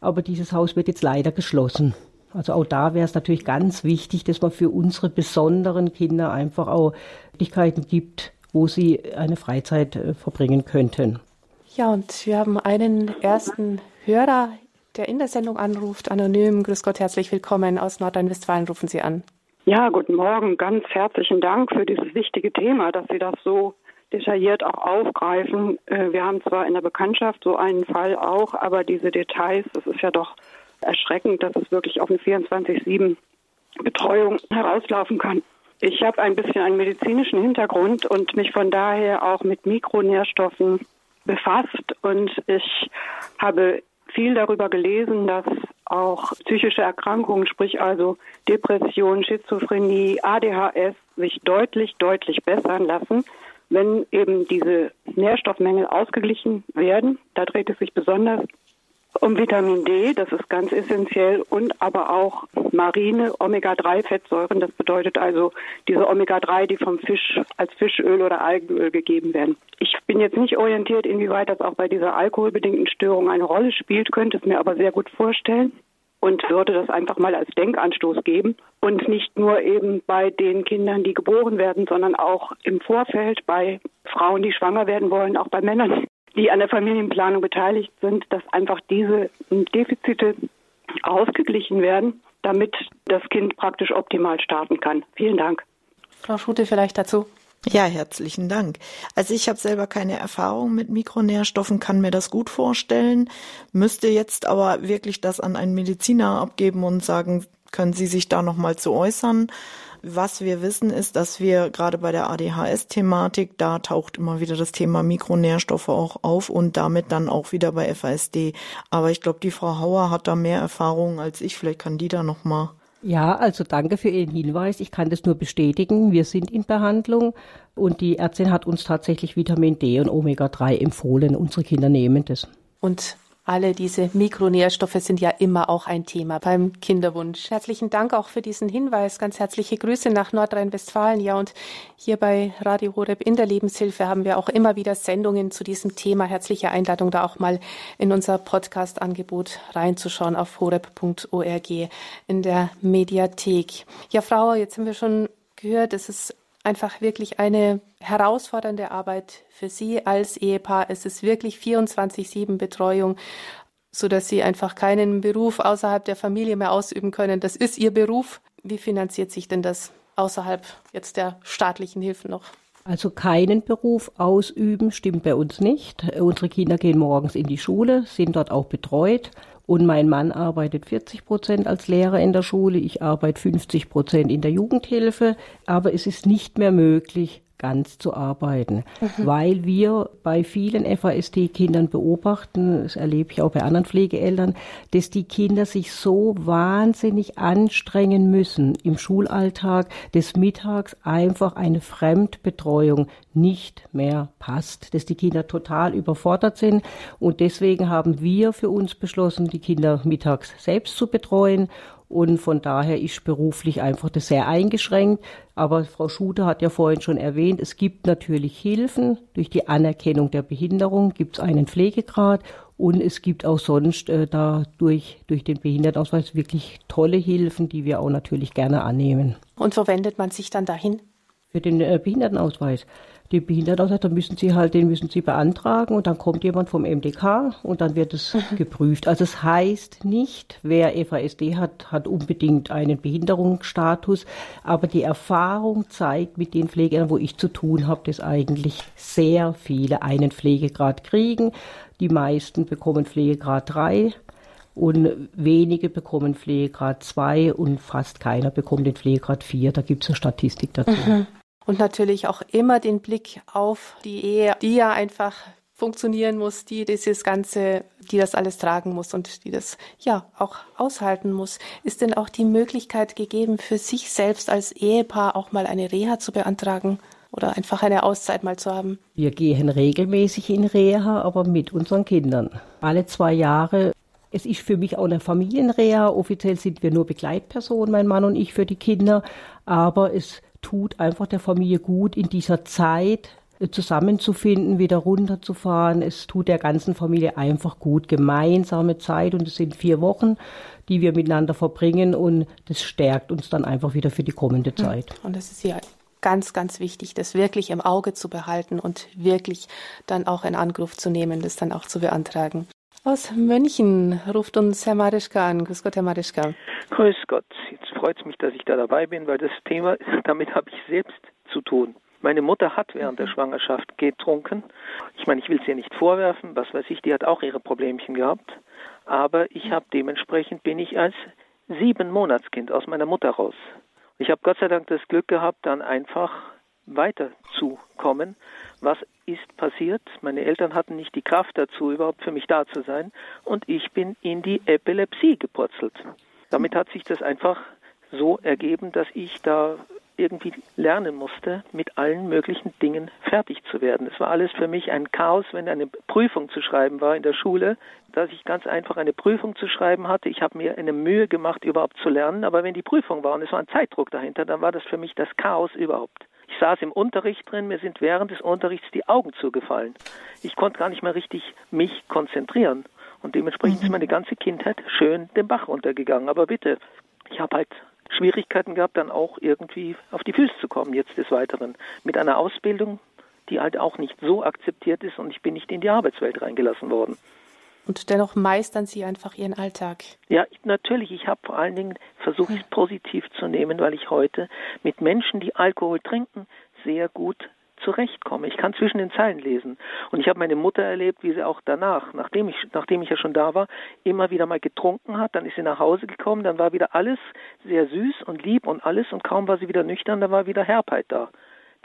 aber dieses Haus wird jetzt leider geschlossen. Also auch da wäre es natürlich ganz wichtig, dass man für unsere besonderen Kinder einfach auch Möglichkeiten gibt, wo sie eine Freizeit äh, verbringen könnten. Ja, und wir haben einen ersten Hörer, der in der Sendung anruft, anonym. Grüß Gott, herzlich willkommen. Aus Nordrhein-Westfalen rufen Sie an. Ja, guten Morgen. Ganz herzlichen Dank für dieses wichtige Thema, dass Sie das so detailliert auch aufgreifen. Äh, wir haben zwar in der Bekanntschaft so einen Fall auch, aber diese Details, das ist ja doch erschreckend, dass es wirklich auf eine 24-7 Betreuung herauslaufen kann. Ich habe ein bisschen einen medizinischen Hintergrund und mich von daher auch mit Mikronährstoffen befasst und ich habe viel darüber gelesen, dass auch psychische Erkrankungen, sprich also Depression, Schizophrenie, ADHS sich deutlich, deutlich bessern lassen, wenn eben diese Nährstoffmängel ausgeglichen werden. Da dreht es sich besonders um Vitamin D, das ist ganz essentiell, und aber auch marine Omega-3-Fettsäuren. Das bedeutet also diese Omega-3, die vom Fisch als Fischöl oder Algenöl gegeben werden. Ich bin jetzt nicht orientiert, inwieweit das auch bei dieser alkoholbedingten Störung eine Rolle spielt, könnte es mir aber sehr gut vorstellen und würde das einfach mal als Denkanstoß geben und nicht nur eben bei den Kindern, die geboren werden, sondern auch im Vorfeld bei Frauen, die schwanger werden wollen, auch bei Männern, die an der Familienplanung beteiligt sind, dass einfach diese Defizite ausgeglichen werden, damit das Kind praktisch optimal starten kann. Vielen Dank. Frau Schute vielleicht dazu. Ja, herzlichen Dank. Also ich habe selber keine Erfahrung mit Mikronährstoffen, kann mir das gut vorstellen, müsste jetzt aber wirklich das an einen Mediziner abgeben und sagen, können Sie sich da nochmal zu äußern? Was wir wissen ist, dass wir gerade bei der ADHS-Thematik, da taucht immer wieder das Thema Mikronährstoffe auch auf und damit dann auch wieder bei FASD. Aber ich glaube, die Frau Hauer hat da mehr Erfahrung als ich. Vielleicht kann die da nochmal ja, also danke für Ihren Hinweis. Ich kann das nur bestätigen. Wir sind in Behandlung und die Ärztin hat uns tatsächlich Vitamin D und Omega-3 empfohlen. Unsere Kinder nehmen das. Und alle diese Mikronährstoffe sind ja immer auch ein Thema beim Kinderwunsch. Herzlichen Dank auch für diesen Hinweis. Ganz herzliche Grüße nach Nordrhein-Westfalen. Ja, und hier bei Radio Horeb in der Lebenshilfe haben wir auch immer wieder Sendungen zu diesem Thema. Herzliche Einladung, da auch mal in unser Podcast-Angebot reinzuschauen auf horeb.org in der Mediathek. Ja, Frau, jetzt haben wir schon gehört, es ist einfach wirklich eine herausfordernde Arbeit für Sie als Ehepaar. Es ist wirklich 24-7 Betreuung, so dass Sie einfach keinen Beruf außerhalb der Familie mehr ausüben können. Das ist Ihr Beruf. Wie finanziert sich denn das außerhalb jetzt der staatlichen Hilfen noch? Also keinen Beruf ausüben stimmt bei uns nicht. Unsere Kinder gehen morgens in die Schule, sind dort auch betreut. Und mein Mann arbeitet 40 Prozent als Lehrer in der Schule, ich arbeite 50 Prozent in der Jugendhilfe. Aber es ist nicht mehr möglich, ganz zu arbeiten, mhm. weil wir bei vielen FASD-Kindern beobachten, das erlebe ich auch bei anderen Pflegeeltern, dass die Kinder sich so wahnsinnig anstrengen müssen im Schulalltag, des Mittags einfach eine Fremdbetreuung nicht mehr passt, dass die Kinder total überfordert sind und deswegen haben wir für uns beschlossen, die Kinder mittags selbst zu betreuen und von daher ist beruflich einfach das sehr eingeschränkt. Aber Frau Schuter hat ja vorhin schon erwähnt, es gibt natürlich Hilfen. Durch die Anerkennung der Behinderung gibt es einen Pflegegrad und es gibt auch sonst äh, dadurch durch den Behindertenausweis wirklich tolle Hilfen, die wir auch natürlich gerne annehmen. Und wo wendet man sich dann dahin? Für den äh, Behindertenausweis die Behindertenausweis, dann müssen Sie halt, den müssen Sie beantragen und dann kommt jemand vom MDK und dann wird es mhm. geprüft. Also es heißt nicht, wer FASD hat, hat unbedingt einen Behinderungsstatus, aber die Erfahrung zeigt mit den Pflegern, wo ich zu tun habe, dass eigentlich sehr viele einen Pflegegrad kriegen. Die meisten bekommen Pflegegrad 3 und wenige bekommen Pflegegrad 2 und fast keiner bekommt den Pflegegrad 4. Da gibt es eine Statistik dazu. Mhm und natürlich auch immer den Blick auf die Ehe, die ja einfach funktionieren muss, die dieses Ganze, die das alles tragen muss und die das ja auch aushalten muss. Ist denn auch die Möglichkeit gegeben, für sich selbst als Ehepaar auch mal eine Reha zu beantragen? Oder einfach eine Auszeit mal zu haben? Wir gehen regelmäßig in Reha, aber mit unseren Kindern. Alle zwei Jahre es ist für mich auch eine Familienreha. Offiziell sind wir nur Begleitpersonen, mein Mann und ich, für die Kinder. Aber es tut einfach der Familie gut, in dieser Zeit äh, zusammenzufinden, wieder runterzufahren. Es tut der ganzen Familie einfach gut. Gemeinsame Zeit und es sind vier Wochen, die wir miteinander verbringen und das stärkt uns dann einfach wieder für die kommende Zeit. Und das ist ja ganz, ganz wichtig, das wirklich im Auge zu behalten und wirklich dann auch in Angriff zu nehmen, das dann auch zu beantragen. Aus München ruft uns Herr Marischka an. Grüß Gott, Herr Marischka. Grüß Gott. Jetzt freut es mich, dass ich da dabei bin, weil das Thema, damit habe ich selbst zu tun. Meine Mutter hat während der Schwangerschaft getrunken. Ich meine, ich will es ihr nicht vorwerfen, was weiß ich, die hat auch ihre Problemchen gehabt. Aber ich habe dementsprechend bin ich als sieben Monatskind aus meiner Mutter raus. Ich habe Gott sei Dank das Glück gehabt, dann einfach weiterzukommen. Was ist passiert? Meine Eltern hatten nicht die Kraft dazu, überhaupt für mich da zu sein. Und ich bin in die Epilepsie gepurzelt. Damit hat sich das einfach so ergeben, dass ich da irgendwie lernen musste, mit allen möglichen Dingen fertig zu werden. Es war alles für mich ein Chaos, wenn eine Prüfung zu schreiben war in der Schule, dass ich ganz einfach eine Prüfung zu schreiben hatte. Ich habe mir eine Mühe gemacht, überhaupt zu lernen, aber wenn die Prüfung war und es war ein Zeitdruck dahinter, dann war das für mich das Chaos überhaupt. Ich saß im Unterricht drin, mir sind während des Unterrichts die Augen zugefallen. Ich konnte gar nicht mehr richtig mich konzentrieren. Und dementsprechend mhm. ist meine ganze Kindheit schön den Bach runtergegangen. Aber bitte, ich habe halt Schwierigkeiten gehabt, dann auch irgendwie auf die Füße zu kommen, jetzt des Weiteren. Mit einer Ausbildung, die halt auch nicht so akzeptiert ist und ich bin nicht in die Arbeitswelt reingelassen worden. Und dennoch meistern Sie einfach Ihren Alltag. Ja, natürlich. Ich habe vor allen Dingen versucht, es positiv zu nehmen, weil ich heute mit Menschen, die Alkohol trinken, sehr gut zurechtkomme. Ich kann zwischen den Zeilen lesen. Und ich habe meine Mutter erlebt, wie sie auch danach, nachdem ich, nachdem ich ja schon da war, immer wieder mal getrunken hat. Dann ist sie nach Hause gekommen, dann war wieder alles sehr süß und lieb und alles. Und kaum war sie wieder nüchtern, dann war wieder Herbheit da.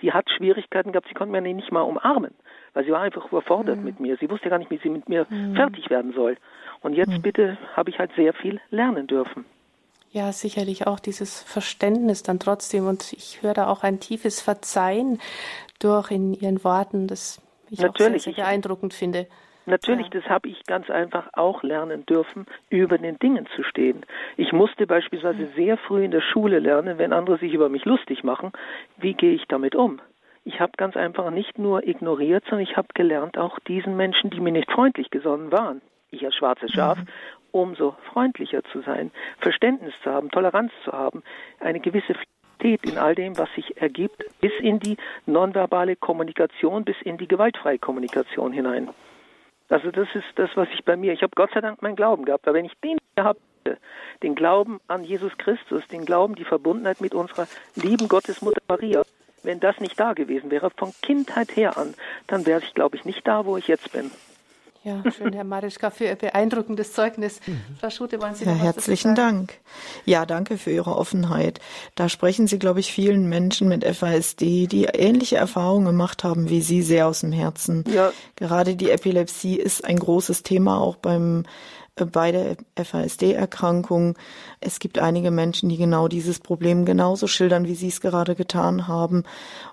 Die hat Schwierigkeiten gehabt, sie konnte mir nicht mal umarmen weil sie war einfach überfordert mhm. mit mir. Sie wusste gar nicht, wie sie mit mir mhm. fertig werden soll. Und jetzt mhm. bitte habe ich halt sehr viel lernen dürfen. Ja, sicherlich auch dieses Verständnis dann trotzdem. Und ich höre da auch ein tiefes Verzeihen durch in Ihren Worten, das ich Natürlich. auch sehr, sehr beeindruckend finde. Natürlich, ja. das habe ich ganz einfach auch lernen dürfen, über den Dingen zu stehen. Ich musste beispielsweise mhm. sehr früh in der Schule lernen, wenn andere sich über mich lustig machen, wie gehe ich damit um? Ich habe ganz einfach nicht nur ignoriert, sondern ich habe gelernt, auch diesen Menschen, die mir nicht freundlich gesonnen waren, ich als schwarzes Schaf, mhm. umso freundlicher zu sein, Verständnis zu haben, Toleranz zu haben, eine gewisse Flexibilität in all dem, was sich ergibt, bis in die nonverbale Kommunikation, bis in die gewaltfreie Kommunikation hinein. Also das ist das, was ich bei mir, ich habe Gott sei Dank meinen Glauben gehabt, aber wenn ich den gehabt hätte, den Glauben an Jesus Christus, den Glauben, die Verbundenheit mit unserer lieben Gottesmutter Maria, wenn das nicht da gewesen wäre, von Kindheit her an, dann wäre ich, glaube ich, nicht da, wo ich jetzt bin. Ja, schön, Herr Marischka, für Ihr beeindruckendes Zeugnis. Mhm. Frau Schute, wollen Sie noch ja, was Herzlichen Dank. Ja, danke für Ihre Offenheit. Da sprechen Sie, glaube ich, vielen Menschen mit FASD, die ähnliche Erfahrungen gemacht haben wie Sie, sehr aus dem Herzen. Ja. Gerade die Epilepsie ist ein großes Thema auch beim bei der FASD-Erkrankung. Es gibt einige Menschen, die genau dieses Problem genauso schildern, wie Sie es gerade getan haben.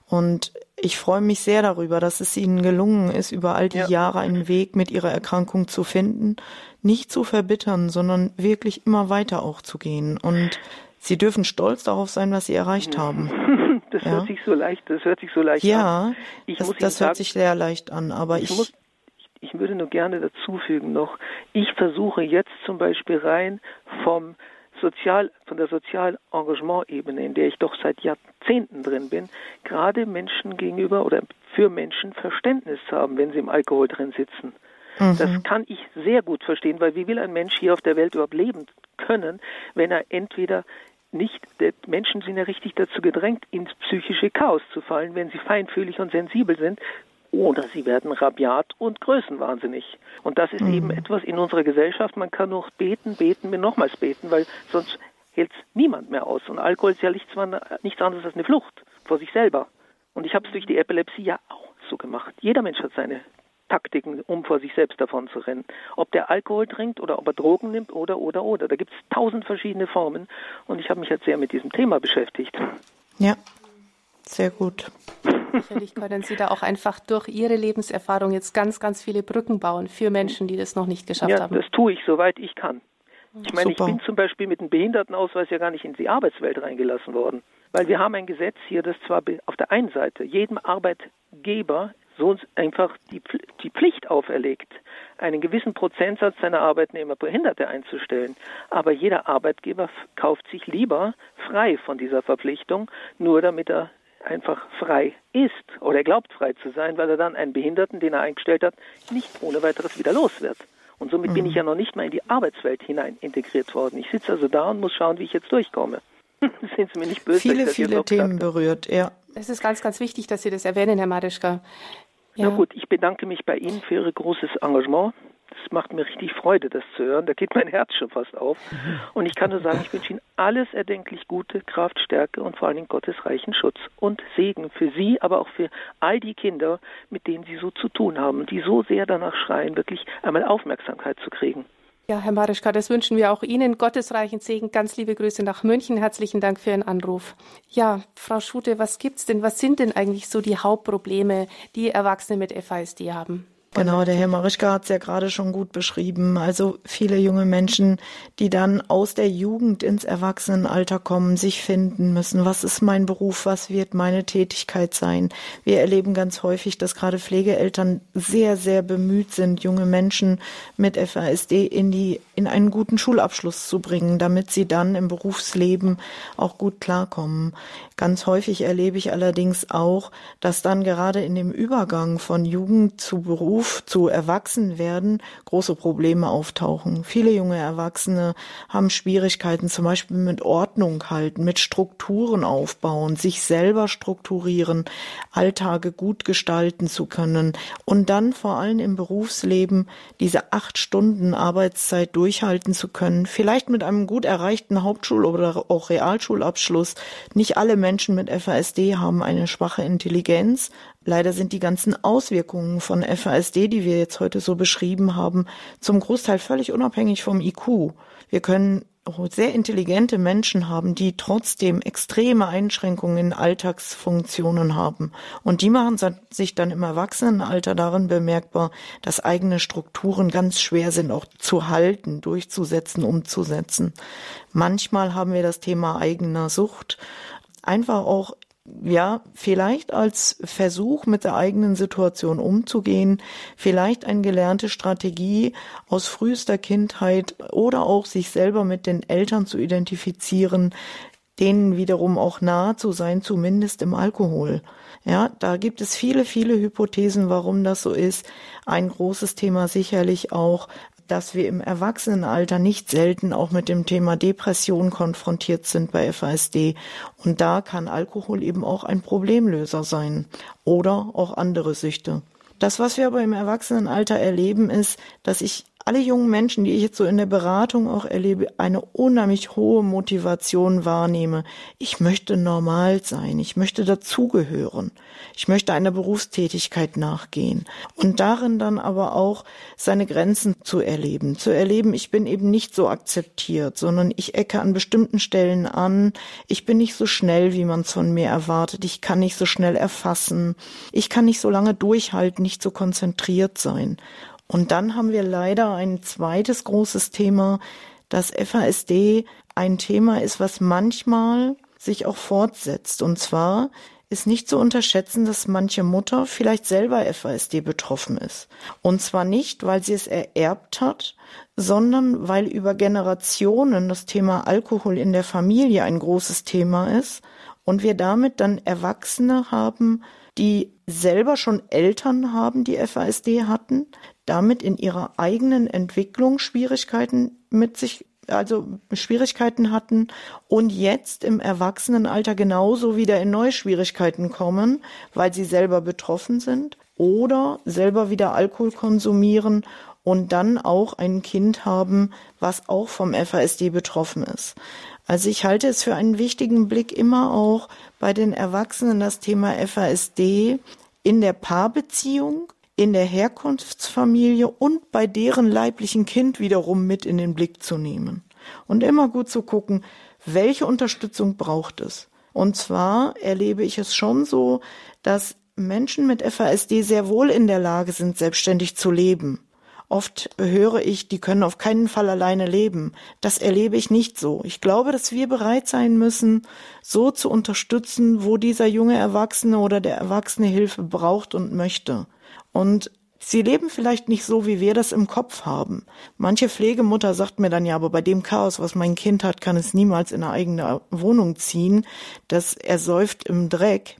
Und ich freue mich sehr darüber, dass es Ihnen gelungen ist, über all die ja. Jahre einen Weg mit Ihrer Erkrankung zu finden, nicht zu verbittern, sondern wirklich immer weiter auch zu gehen. Und Sie dürfen stolz darauf sein, was Sie erreicht haben. Das ja? hört sich so leicht, das hört sich so leicht ja, an. Ja, das, das hört sich sehr leicht an, aber ich, ich ich würde nur gerne dazu fügen noch, ich versuche jetzt zum Beispiel rein vom Sozial, von der Sozialengagement-Ebene, in der ich doch seit Jahrzehnten drin bin, gerade Menschen gegenüber oder für Menschen Verständnis zu haben, wenn sie im Alkohol drin sitzen. Mhm. Das kann ich sehr gut verstehen, weil wie will ein Mensch hier auf der Welt überhaupt leben können, wenn er entweder nicht, Menschen sind ja richtig dazu gedrängt, ins psychische Chaos zu fallen, wenn sie feinfühlig und sensibel sind, oder sie werden rabiat und größenwahnsinnig. Und das ist mhm. eben etwas in unserer Gesellschaft, man kann nur beten, beten, mir nochmals beten, weil sonst hält es niemand mehr aus. Und Alkohol ist ja nichts, nichts anderes als eine Flucht vor sich selber. Und ich habe es durch die Epilepsie ja auch so gemacht. Jeder Mensch hat seine Taktiken, um vor sich selbst davon zu rennen. Ob der Alkohol trinkt oder ob er Drogen nimmt oder, oder, oder. Da gibt es tausend verschiedene Formen. Und ich habe mich jetzt sehr mit diesem Thema beschäftigt. Ja, sehr gut. Sicherlich können Sie da auch einfach durch Ihre Lebenserfahrung jetzt ganz, ganz viele Brücken bauen für Menschen, die das noch nicht geschafft ja, haben. Das tue ich, soweit ich kann. Ich meine, Super. ich bin zum Beispiel mit dem Behindertenausweis ja gar nicht in die Arbeitswelt reingelassen worden. Weil wir haben ein Gesetz hier, das zwar auf der einen Seite jedem Arbeitgeber so einfach die, die Pflicht auferlegt, einen gewissen Prozentsatz seiner Arbeitnehmer Behinderte einzustellen. Aber jeder Arbeitgeber kauft sich lieber frei von dieser Verpflichtung, nur damit er einfach frei ist oder er glaubt frei zu sein, weil er dann einen Behinderten, den er eingestellt hat, nicht ohne weiteres wieder los wird. Und somit mhm. bin ich ja noch nicht mal in die Arbeitswelt hinein integriert worden. Ich sitze also da und muss schauen, wie ich jetzt durchkomme. Sind Sie mir nicht böse? Viele, viele Themen berührt, ja. Es ist ganz, ganz wichtig, dass Sie das erwähnen, Herr Marischka. Ja. Na gut, ich bedanke mich bei Ihnen für Ihr großes Engagement. Es macht mir richtig Freude, das zu hören. Da geht mein Herz schon fast auf. Und ich kann nur sagen, ich wünsche Ihnen alles erdenklich Gute, Kraft, Stärke und vor allen Dingen Gottes reichen Schutz und Segen für Sie, aber auch für all die Kinder, mit denen Sie so zu tun haben, die so sehr danach schreien, wirklich einmal Aufmerksamkeit zu kriegen. Ja, Herr Marischka, das wünschen wir auch Ihnen. Gottesreichen Segen. Ganz liebe Grüße nach München. Herzlichen Dank für Ihren Anruf. Ja, Frau Schute, was gibt's denn? Was sind denn eigentlich so die Hauptprobleme, die Erwachsene mit FASD haben? Genau, der Herr Marischka hat es ja gerade schon gut beschrieben. Also viele junge Menschen, die dann aus der Jugend ins Erwachsenenalter kommen, sich finden müssen. Was ist mein Beruf? Was wird meine Tätigkeit sein? Wir erleben ganz häufig, dass gerade Pflegeeltern sehr, sehr bemüht sind, junge Menschen mit FASD in die, in einen guten Schulabschluss zu bringen, damit sie dann im Berufsleben auch gut klarkommen. Ganz häufig erlebe ich allerdings auch, dass dann gerade in dem Übergang von Jugend zu Beruf Beruf zu Erwachsenwerden große Probleme auftauchen. Viele junge Erwachsene haben Schwierigkeiten, zum Beispiel mit Ordnung halten, mit Strukturen aufbauen, sich selber strukturieren, Alltage gut gestalten zu können und dann vor allem im Berufsleben diese acht Stunden Arbeitszeit durchhalten zu können, vielleicht mit einem gut erreichten Hauptschul- oder auch Realschulabschluss. Nicht alle Menschen mit FASD haben eine schwache Intelligenz, Leider sind die ganzen Auswirkungen von FASD, die wir jetzt heute so beschrieben haben, zum Großteil völlig unabhängig vom IQ. Wir können sehr intelligente Menschen haben, die trotzdem extreme Einschränkungen in Alltagsfunktionen haben. Und die machen sich dann im Erwachsenenalter darin bemerkbar, dass eigene Strukturen ganz schwer sind, auch zu halten, durchzusetzen, umzusetzen. Manchmal haben wir das Thema eigener Sucht einfach auch ja, vielleicht als Versuch, mit der eigenen Situation umzugehen, vielleicht eine gelernte Strategie aus frühester Kindheit oder auch sich selber mit den Eltern zu identifizieren, denen wiederum auch nahe zu sein, zumindest im Alkohol. Ja, da gibt es viele, viele Hypothesen, warum das so ist. Ein großes Thema sicherlich auch dass wir im Erwachsenenalter nicht selten auch mit dem Thema Depression konfrontiert sind bei FASD. Und da kann Alkohol eben auch ein Problemlöser sein oder auch andere Süchte. Das, was wir aber im Erwachsenenalter erleben, ist, dass ich alle jungen Menschen, die ich jetzt so in der Beratung auch erlebe, eine unheimlich hohe Motivation wahrnehme. Ich möchte normal sein, ich möchte dazugehören, ich möchte einer Berufstätigkeit nachgehen. Und darin dann aber auch seine Grenzen zu erleben, zu erleben, ich bin eben nicht so akzeptiert, sondern ich ecke an bestimmten Stellen an, ich bin nicht so schnell, wie man es von mir erwartet, ich kann nicht so schnell erfassen, ich kann nicht so lange durchhalten, nicht so konzentriert sein. Und dann haben wir leider ein zweites großes Thema, dass FASD ein Thema ist, was manchmal sich auch fortsetzt. Und zwar ist nicht zu unterschätzen, dass manche Mutter vielleicht selber FASD betroffen ist. Und zwar nicht, weil sie es ererbt hat, sondern weil über Generationen das Thema Alkohol in der Familie ein großes Thema ist und wir damit dann Erwachsene haben, die selber schon Eltern haben, die FASD hatten, damit in ihrer eigenen Entwicklung Schwierigkeiten mit sich also Schwierigkeiten hatten und jetzt im Erwachsenenalter genauso wieder in neue Schwierigkeiten kommen, weil sie selber betroffen sind oder selber wieder Alkohol konsumieren und dann auch ein Kind haben, was auch vom FASD betroffen ist. Also ich halte es für einen wichtigen Blick immer auch bei den Erwachsenen das Thema FASD in der Paarbeziehung, in der Herkunftsfamilie und bei deren leiblichen Kind wiederum mit in den Blick zu nehmen. Und immer gut zu gucken, welche Unterstützung braucht es. Und zwar erlebe ich es schon so, dass Menschen mit FASD sehr wohl in der Lage sind, selbstständig zu leben. Oft höre ich, die können auf keinen Fall alleine leben. Das erlebe ich nicht so. Ich glaube, dass wir bereit sein müssen, so zu unterstützen, wo dieser junge Erwachsene oder der Erwachsene Hilfe braucht und möchte. Und Sie leben vielleicht nicht so, wie wir das im Kopf haben. Manche Pflegemutter sagt mir dann ja, aber bei dem Chaos, was mein Kind hat, kann es niemals in eine eigene Wohnung ziehen. Das ersäuft im Dreck.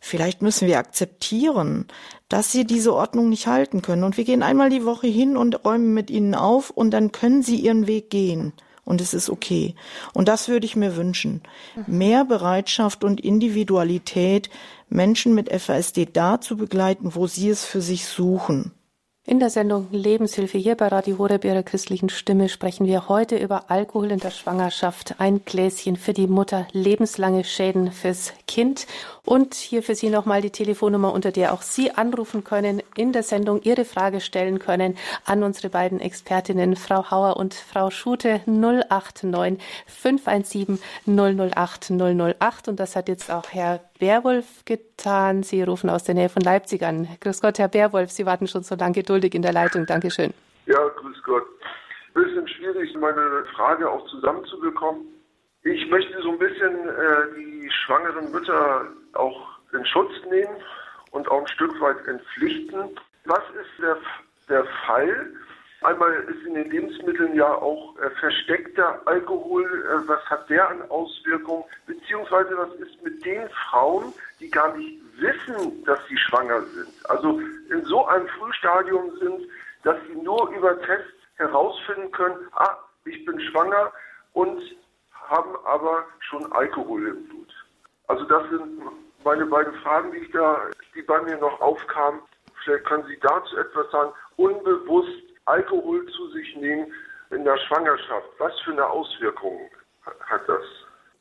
Vielleicht müssen wir akzeptieren, dass sie diese Ordnung nicht halten können. Und wir gehen einmal die Woche hin und räumen mit ihnen auf und dann können sie ihren Weg gehen. Und es ist okay. Und das würde ich mir wünschen. Mehr Bereitschaft und Individualität, Menschen mit FASD da zu begleiten, wo sie es für sich suchen. In der Sendung Lebenshilfe hier bei Radio Horeb Ihrer christlichen Stimme sprechen wir heute über Alkohol in der Schwangerschaft, ein Gläschen für die Mutter, lebenslange Schäden fürs Kind. Und hier für Sie nochmal die Telefonnummer, unter der auch Sie anrufen können, in der Sendung Ihre Frage stellen können an unsere beiden Expertinnen, Frau Hauer und Frau Schute, 089 517 008 008. Und das hat jetzt auch Herr Beerwolf getan. Sie rufen aus der Nähe von Leipzig an. Grüß Gott, Herr Beerwolf, Sie warten schon so lange geduldig in der Leitung. Dankeschön. Ja, grüß Gott. Bisschen schwierig, meine Frage auch zusammenzubekommen. Ich möchte so ein bisschen äh, die schwangeren Mütter auch in Schutz nehmen und auch ein Stück weit entpflichten. Was ist der, der Fall, Einmal ist in den Lebensmitteln ja auch äh, versteckter Alkohol. Äh, was hat der an Auswirkungen? Beziehungsweise was ist mit den Frauen, die gar nicht wissen, dass sie schwanger sind? Also in so einem Frühstadium sind, dass sie nur über Tests herausfinden können, ah, ich bin schwanger und haben aber schon Alkohol im Blut. Also das sind meine beiden Fragen, die, ich da, die bei mir noch aufkamen. Vielleicht können Sie dazu etwas sagen. Unbewusst Alkohol zu sich nehmen in der Schwangerschaft, was für eine Auswirkung hat das?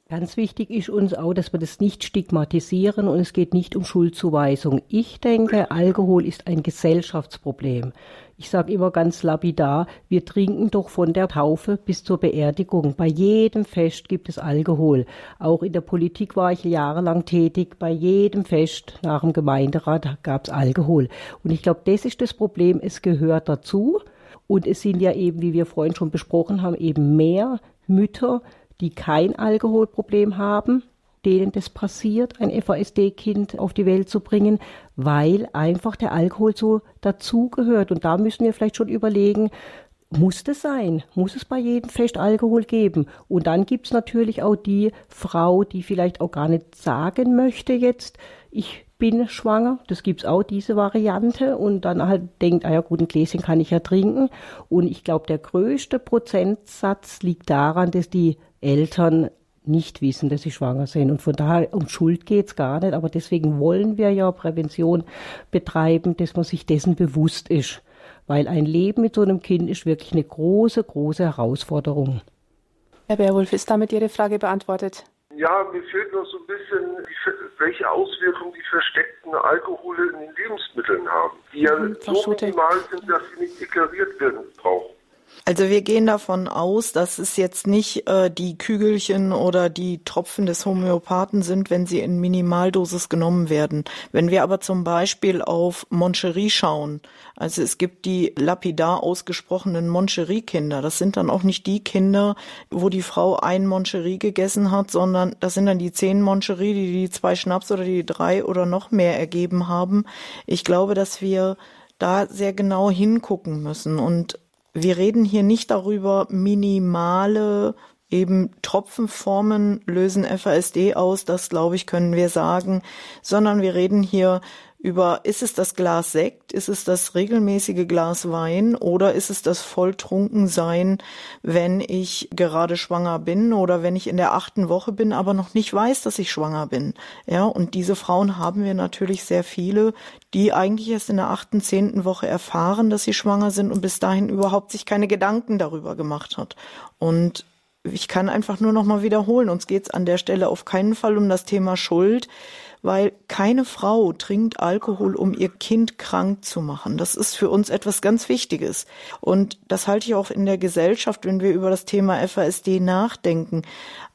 Ganz wichtig ist uns auch, dass wir das nicht stigmatisieren und es geht nicht um Schuldzuweisung. Ich denke, Alkohol ist ein Gesellschaftsproblem. Ich sage immer ganz lapidar, wir trinken doch von der Taufe bis zur Beerdigung. Bei jedem Fest gibt es Alkohol. Auch in der Politik war ich jahrelang tätig. Bei jedem Fest nach dem Gemeinderat gab es Alkohol. Und ich glaube, das ist das Problem. Es gehört dazu. Und es sind ja eben, wie wir vorhin schon besprochen haben, eben mehr Mütter, die kein Alkoholproblem haben, denen das passiert, ein FASD-Kind auf die Welt zu bringen, weil einfach der Alkohol so dazugehört. Und da müssen wir vielleicht schon überlegen, muss das sein? Muss es bei jedem Fest Alkohol geben? Und dann gibt es natürlich auch die Frau, die vielleicht auch gar nicht sagen möchte jetzt, ich bin schwanger. Das gibt es auch, diese Variante. Und dann halt denkt, ah ja gut, ein Gläschen kann ich ja trinken. Und ich glaube, der größte Prozentsatz liegt daran, dass die Eltern nicht wissen, dass sie schwanger sind. Und von daher um Schuld geht es gar nicht. Aber deswegen wollen wir ja Prävention betreiben, dass man sich dessen bewusst ist. Weil ein Leben mit so einem Kind ist wirklich eine große, große Herausforderung. Herr Beerwulf, ist damit Ihre Frage beantwortet? Ja, mir fehlt noch so ein bisschen, welche Auswirkungen die versteckten Alkohole in den Lebensmitteln haben, die ja mhm, so minimal sind, dass sie nicht deklariert werden brauchen. Also wir gehen davon aus, dass es jetzt nicht äh, die Kügelchen oder die Tropfen des Homöopathen sind, wenn sie in Minimaldosis genommen werden. Wenn wir aber zum Beispiel auf Moncherie schauen, also es gibt die lapidar ausgesprochenen Moncherie-Kinder. Das sind dann auch nicht die Kinder, wo die Frau ein Moncherie gegessen hat, sondern das sind dann die zehn Moncherie, die die zwei Schnaps oder die drei oder noch mehr ergeben haben. Ich glaube, dass wir da sehr genau hingucken müssen und wir reden hier nicht darüber, minimale eben Tropfenformen lösen FASD aus, das glaube ich, können wir sagen, sondern wir reden hier über, ist es das Glas Sekt, ist es das regelmäßige Glas Wein oder ist es das Volltrunkensein, wenn ich gerade schwanger bin oder wenn ich in der achten Woche bin, aber noch nicht weiß, dass ich schwanger bin. Ja, und diese Frauen haben wir natürlich sehr viele, die eigentlich erst in der achten, zehnten Woche erfahren, dass sie schwanger sind und bis dahin überhaupt sich keine Gedanken darüber gemacht hat. Und ich kann einfach nur noch mal wiederholen, uns geht es an der Stelle auf keinen Fall um das Thema Schuld weil keine Frau trinkt Alkohol, um ihr Kind krank zu machen. Das ist für uns etwas ganz Wichtiges. Und das halte ich auch in der Gesellschaft, wenn wir über das Thema FASD nachdenken,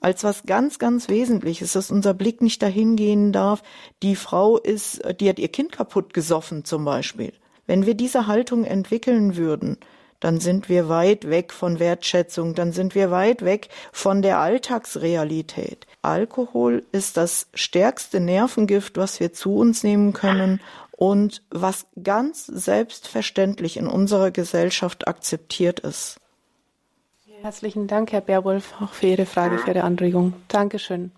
als was ganz, ganz Wesentliches, dass unser Blick nicht dahin gehen darf, die Frau ist, die hat ihr Kind kaputt gesoffen zum Beispiel. Wenn wir diese Haltung entwickeln würden, dann sind wir weit weg von Wertschätzung, dann sind wir weit weg von der Alltagsrealität. Alkohol ist das stärkste Nervengift, was wir zu uns nehmen können und was ganz selbstverständlich in unserer Gesellschaft akzeptiert ist. Herzlichen Dank, Herr Beerwolf, auch für Ihre Frage, für Ihre Anregung. Dankeschön.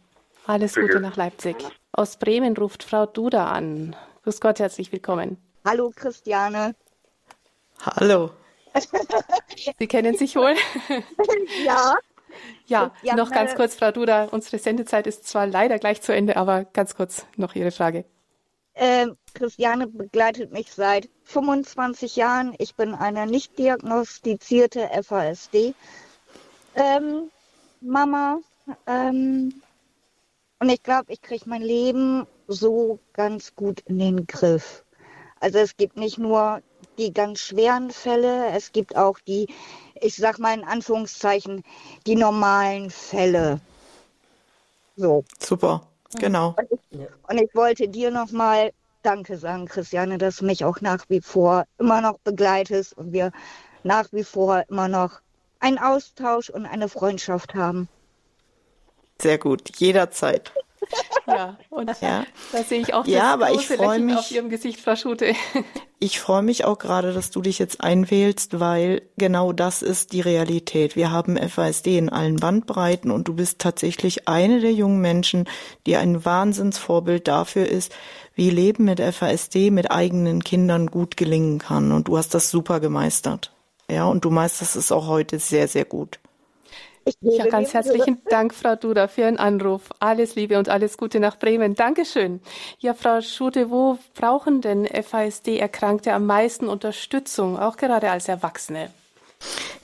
Alles Gute nach Leipzig. Aus Bremen ruft Frau Duda an. Grüß Gott, herzlich willkommen. Hallo, Christiane. Hallo. Sie kennen sich wohl? Ja. Ja, ja noch ganz kurz, Frau Duda, unsere Sendezeit ist zwar leider gleich zu Ende, aber ganz kurz noch Ihre Frage. Äh, Christiane begleitet mich seit 25 Jahren. Ich bin eine nicht diagnostizierte FASD. Ähm, Mama, ähm, und ich glaube, ich kriege mein Leben so ganz gut in den Griff. Also es gibt nicht nur die ganz schweren Fälle, es gibt auch die, ich sag mal in Anführungszeichen, die normalen Fälle. So. Super, genau. Und ich, und ich wollte dir nochmal Danke sagen, Christiane, dass du mich auch nach wie vor immer noch begleitest und wir nach wie vor immer noch einen Austausch und eine Freundschaft haben. Sehr gut, jederzeit. Ja, und ja. da sehe ich auch das ja, aber große ich Lächeln mich, auf Ihrem Gesicht, Frau Schute. Ich freue mich auch gerade, dass du dich jetzt einwählst, weil genau das ist die Realität. Wir haben FASD in allen Bandbreiten und du bist tatsächlich eine der jungen Menschen, die ein Wahnsinnsvorbild dafür ist, wie Leben mit FASD mit eigenen Kindern gut gelingen kann. Und du hast das super gemeistert. Ja, und du meisterst es auch heute sehr, sehr gut. Ja, ganz herzlichen Dank, Frau Duda, für Ihren Anruf. Alles Liebe und alles Gute nach Bremen. Dankeschön. Ja, Frau Schute, wo brauchen denn FASD-Erkrankte am meisten Unterstützung, auch gerade als Erwachsene?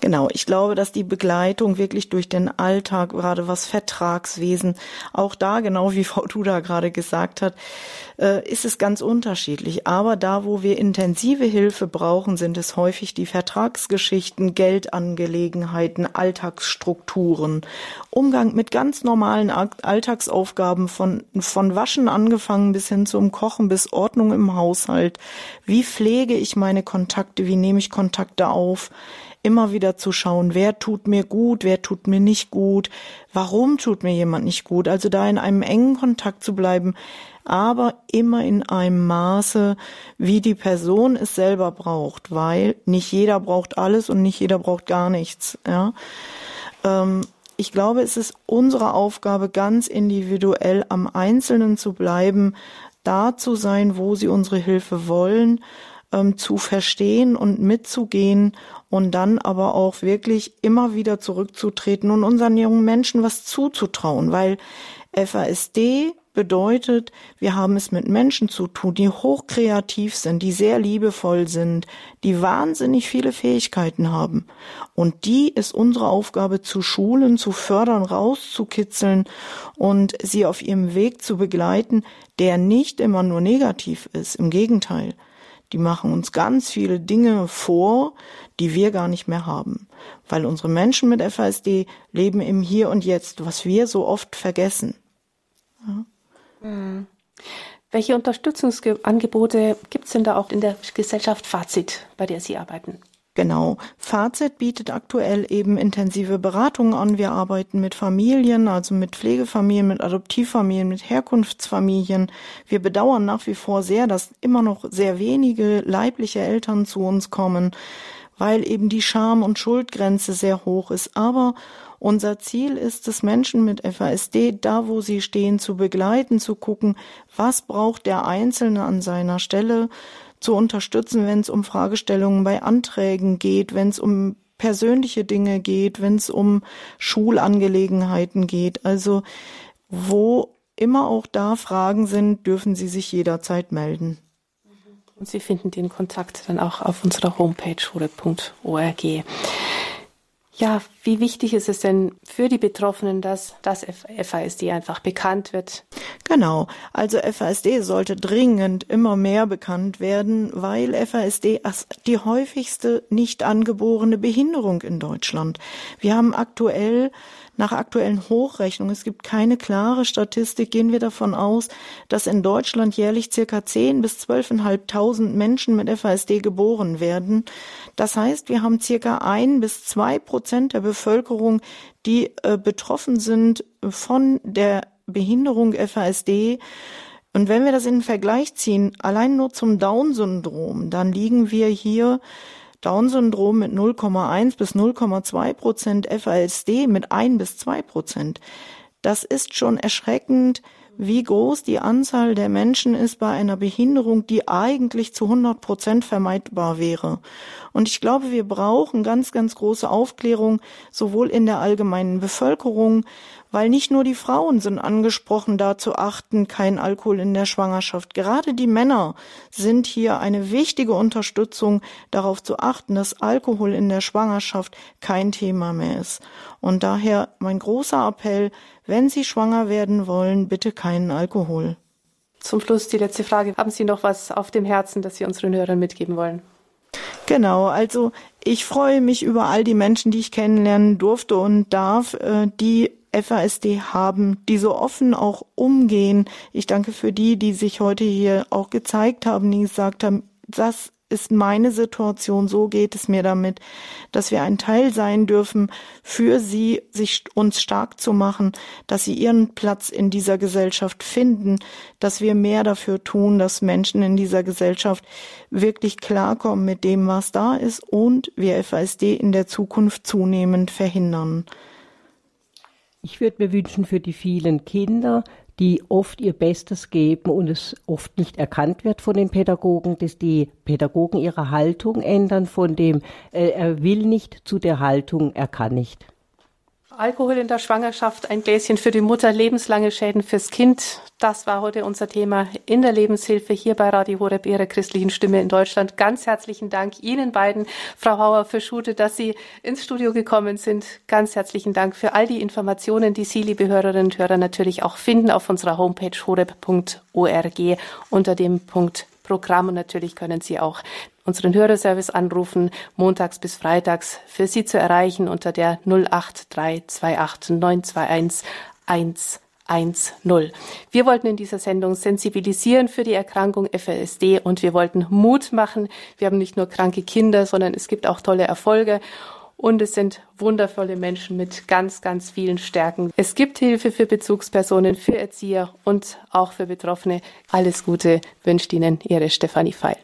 Genau, ich glaube, dass die Begleitung wirklich durch den Alltag, gerade was Vertragswesen, auch da, genau wie Frau Duda gerade gesagt hat, äh, ist es ganz unterschiedlich. Aber da, wo wir intensive Hilfe brauchen, sind es häufig die Vertragsgeschichten, Geldangelegenheiten, Alltagsstrukturen, Umgang mit ganz normalen Alltagsaufgaben von, von Waschen angefangen bis hin zum Kochen, bis Ordnung im Haushalt. Wie pflege ich meine Kontakte? Wie nehme ich Kontakte auf? Immer wieder zu schauen, wer tut mir gut, wer tut mir nicht gut, warum tut mir jemand nicht gut. Also da in einem engen Kontakt zu bleiben, aber immer in einem Maße, wie die Person es selber braucht, weil nicht jeder braucht alles und nicht jeder braucht gar nichts. Ja. Ähm, ich glaube, es ist unsere Aufgabe, ganz individuell am Einzelnen zu bleiben, da zu sein, wo sie unsere Hilfe wollen, ähm, zu verstehen und mitzugehen und dann aber auch wirklich immer wieder zurückzutreten und unseren jungen Menschen was zuzutrauen, weil FASD bedeutet, wir haben es mit Menschen zu tun, die hochkreativ sind, die sehr liebevoll sind, die wahnsinnig viele Fähigkeiten haben. Und die ist unsere Aufgabe zu schulen, zu fördern, rauszukitzeln und sie auf ihrem Weg zu begleiten, der nicht immer nur negativ ist. Im Gegenteil. Die machen uns ganz viele Dinge vor, die wir gar nicht mehr haben. Weil unsere Menschen mit FASD leben im Hier und Jetzt, was wir so oft vergessen. Ja. Mhm. Welche Unterstützungsangebote gibt es denn da auch in der Gesellschaft Fazit, bei der Sie arbeiten? Genau. Fazit bietet aktuell eben intensive Beratungen an. Wir arbeiten mit Familien, also mit Pflegefamilien, mit Adoptivfamilien, mit Herkunftsfamilien. Wir bedauern nach wie vor sehr, dass immer noch sehr wenige leibliche Eltern zu uns kommen, weil eben die Scham- und Schuldgrenze sehr hoch ist. Aber unser Ziel ist es, Menschen mit FASD, da wo sie stehen, zu begleiten, zu gucken, was braucht der Einzelne an seiner Stelle, zu unterstützen, wenn es um Fragestellungen bei Anträgen geht, wenn es um persönliche Dinge geht, wenn es um Schulangelegenheiten geht. Also wo immer auch da Fragen sind, dürfen Sie sich jederzeit melden. Und Sie finden den Kontakt dann auch auf unserer Homepage hore.org. Ja, wie wichtig ist es denn für die Betroffenen, dass das FASD einfach bekannt wird? Genau. Also FASD sollte dringend immer mehr bekannt werden, weil FASD die häufigste nicht angeborene Behinderung in Deutschland. Wir haben aktuell nach aktuellen Hochrechnungen, es gibt keine klare Statistik, gehen wir davon aus, dass in Deutschland jährlich circa 10 bis 12.500 Menschen mit FASD geboren werden. Das heißt, wir haben circa ein bis zwei Prozent der Bevölkerung, die äh, betroffen sind von der Behinderung FASD. Und wenn wir das in den Vergleich ziehen, allein nur zum Down-Syndrom, dann liegen wir hier Down-Syndrom mit 0,1 bis 0,2 Prozent, FASD mit 1 bis 2 Prozent. Das ist schon erschreckend, wie groß die Anzahl der Menschen ist bei einer Behinderung, die eigentlich zu 100 Prozent vermeidbar wäre. Und ich glaube, wir brauchen ganz, ganz große Aufklärung, sowohl in der allgemeinen Bevölkerung, weil nicht nur die Frauen sind angesprochen, da zu achten, kein Alkohol in der Schwangerschaft. Gerade die Männer sind hier eine wichtige Unterstützung, darauf zu achten, dass Alkohol in der Schwangerschaft kein Thema mehr ist. Und daher mein großer Appell, wenn Sie schwanger werden wollen, bitte keinen Alkohol. Zum Schluss die letzte Frage. Haben Sie noch was auf dem Herzen, das Sie unseren Hörern mitgeben wollen? Genau, also ich freue mich über all die Menschen, die ich kennenlernen durfte und darf, äh, die FASD haben, die so offen auch umgehen. Ich danke für die, die sich heute hier auch gezeigt haben, die gesagt haben, das ist meine Situation, so geht es mir damit, dass wir ein Teil sein dürfen, für sie sich uns stark zu machen, dass sie ihren Platz in dieser Gesellschaft finden, dass wir mehr dafür tun, dass Menschen in dieser Gesellschaft wirklich klarkommen mit dem, was da ist und wir FASD in der Zukunft zunehmend verhindern. Ich würde mir wünschen für die vielen Kinder, die oft ihr Bestes geben und es oft nicht erkannt wird von den Pädagogen, dass die Pädagogen ihre Haltung ändern von dem, äh, er will nicht zu der Haltung, er kann nicht. Alkohol in der Schwangerschaft, ein Gläschen für die Mutter, lebenslange Schäden fürs Kind. Das war heute unser Thema in der Lebenshilfe hier bei Radio Horeb, Ihrer christlichen Stimme in Deutschland. Ganz herzlichen Dank Ihnen beiden, Frau Hauer für Schute, dass Sie ins Studio gekommen sind. Ganz herzlichen Dank für all die Informationen, die Sie, liebe Hörerinnen und Hörer, natürlich auch finden auf unserer Homepage horeb.org unter dem Punkt Programm und natürlich können Sie auch unseren Hörerservice anrufen, montags bis freitags für Sie zu erreichen unter der 08328 921 110. Wir wollten in dieser Sendung sensibilisieren für die Erkrankung FLSD und wir wollten Mut machen. Wir haben nicht nur kranke Kinder, sondern es gibt auch tolle Erfolge. Und es sind wundervolle Menschen mit ganz, ganz vielen Stärken. Es gibt Hilfe für Bezugspersonen, für Erzieher und auch für Betroffene. Alles Gute wünscht Ihnen Ihre Stefanie Feil.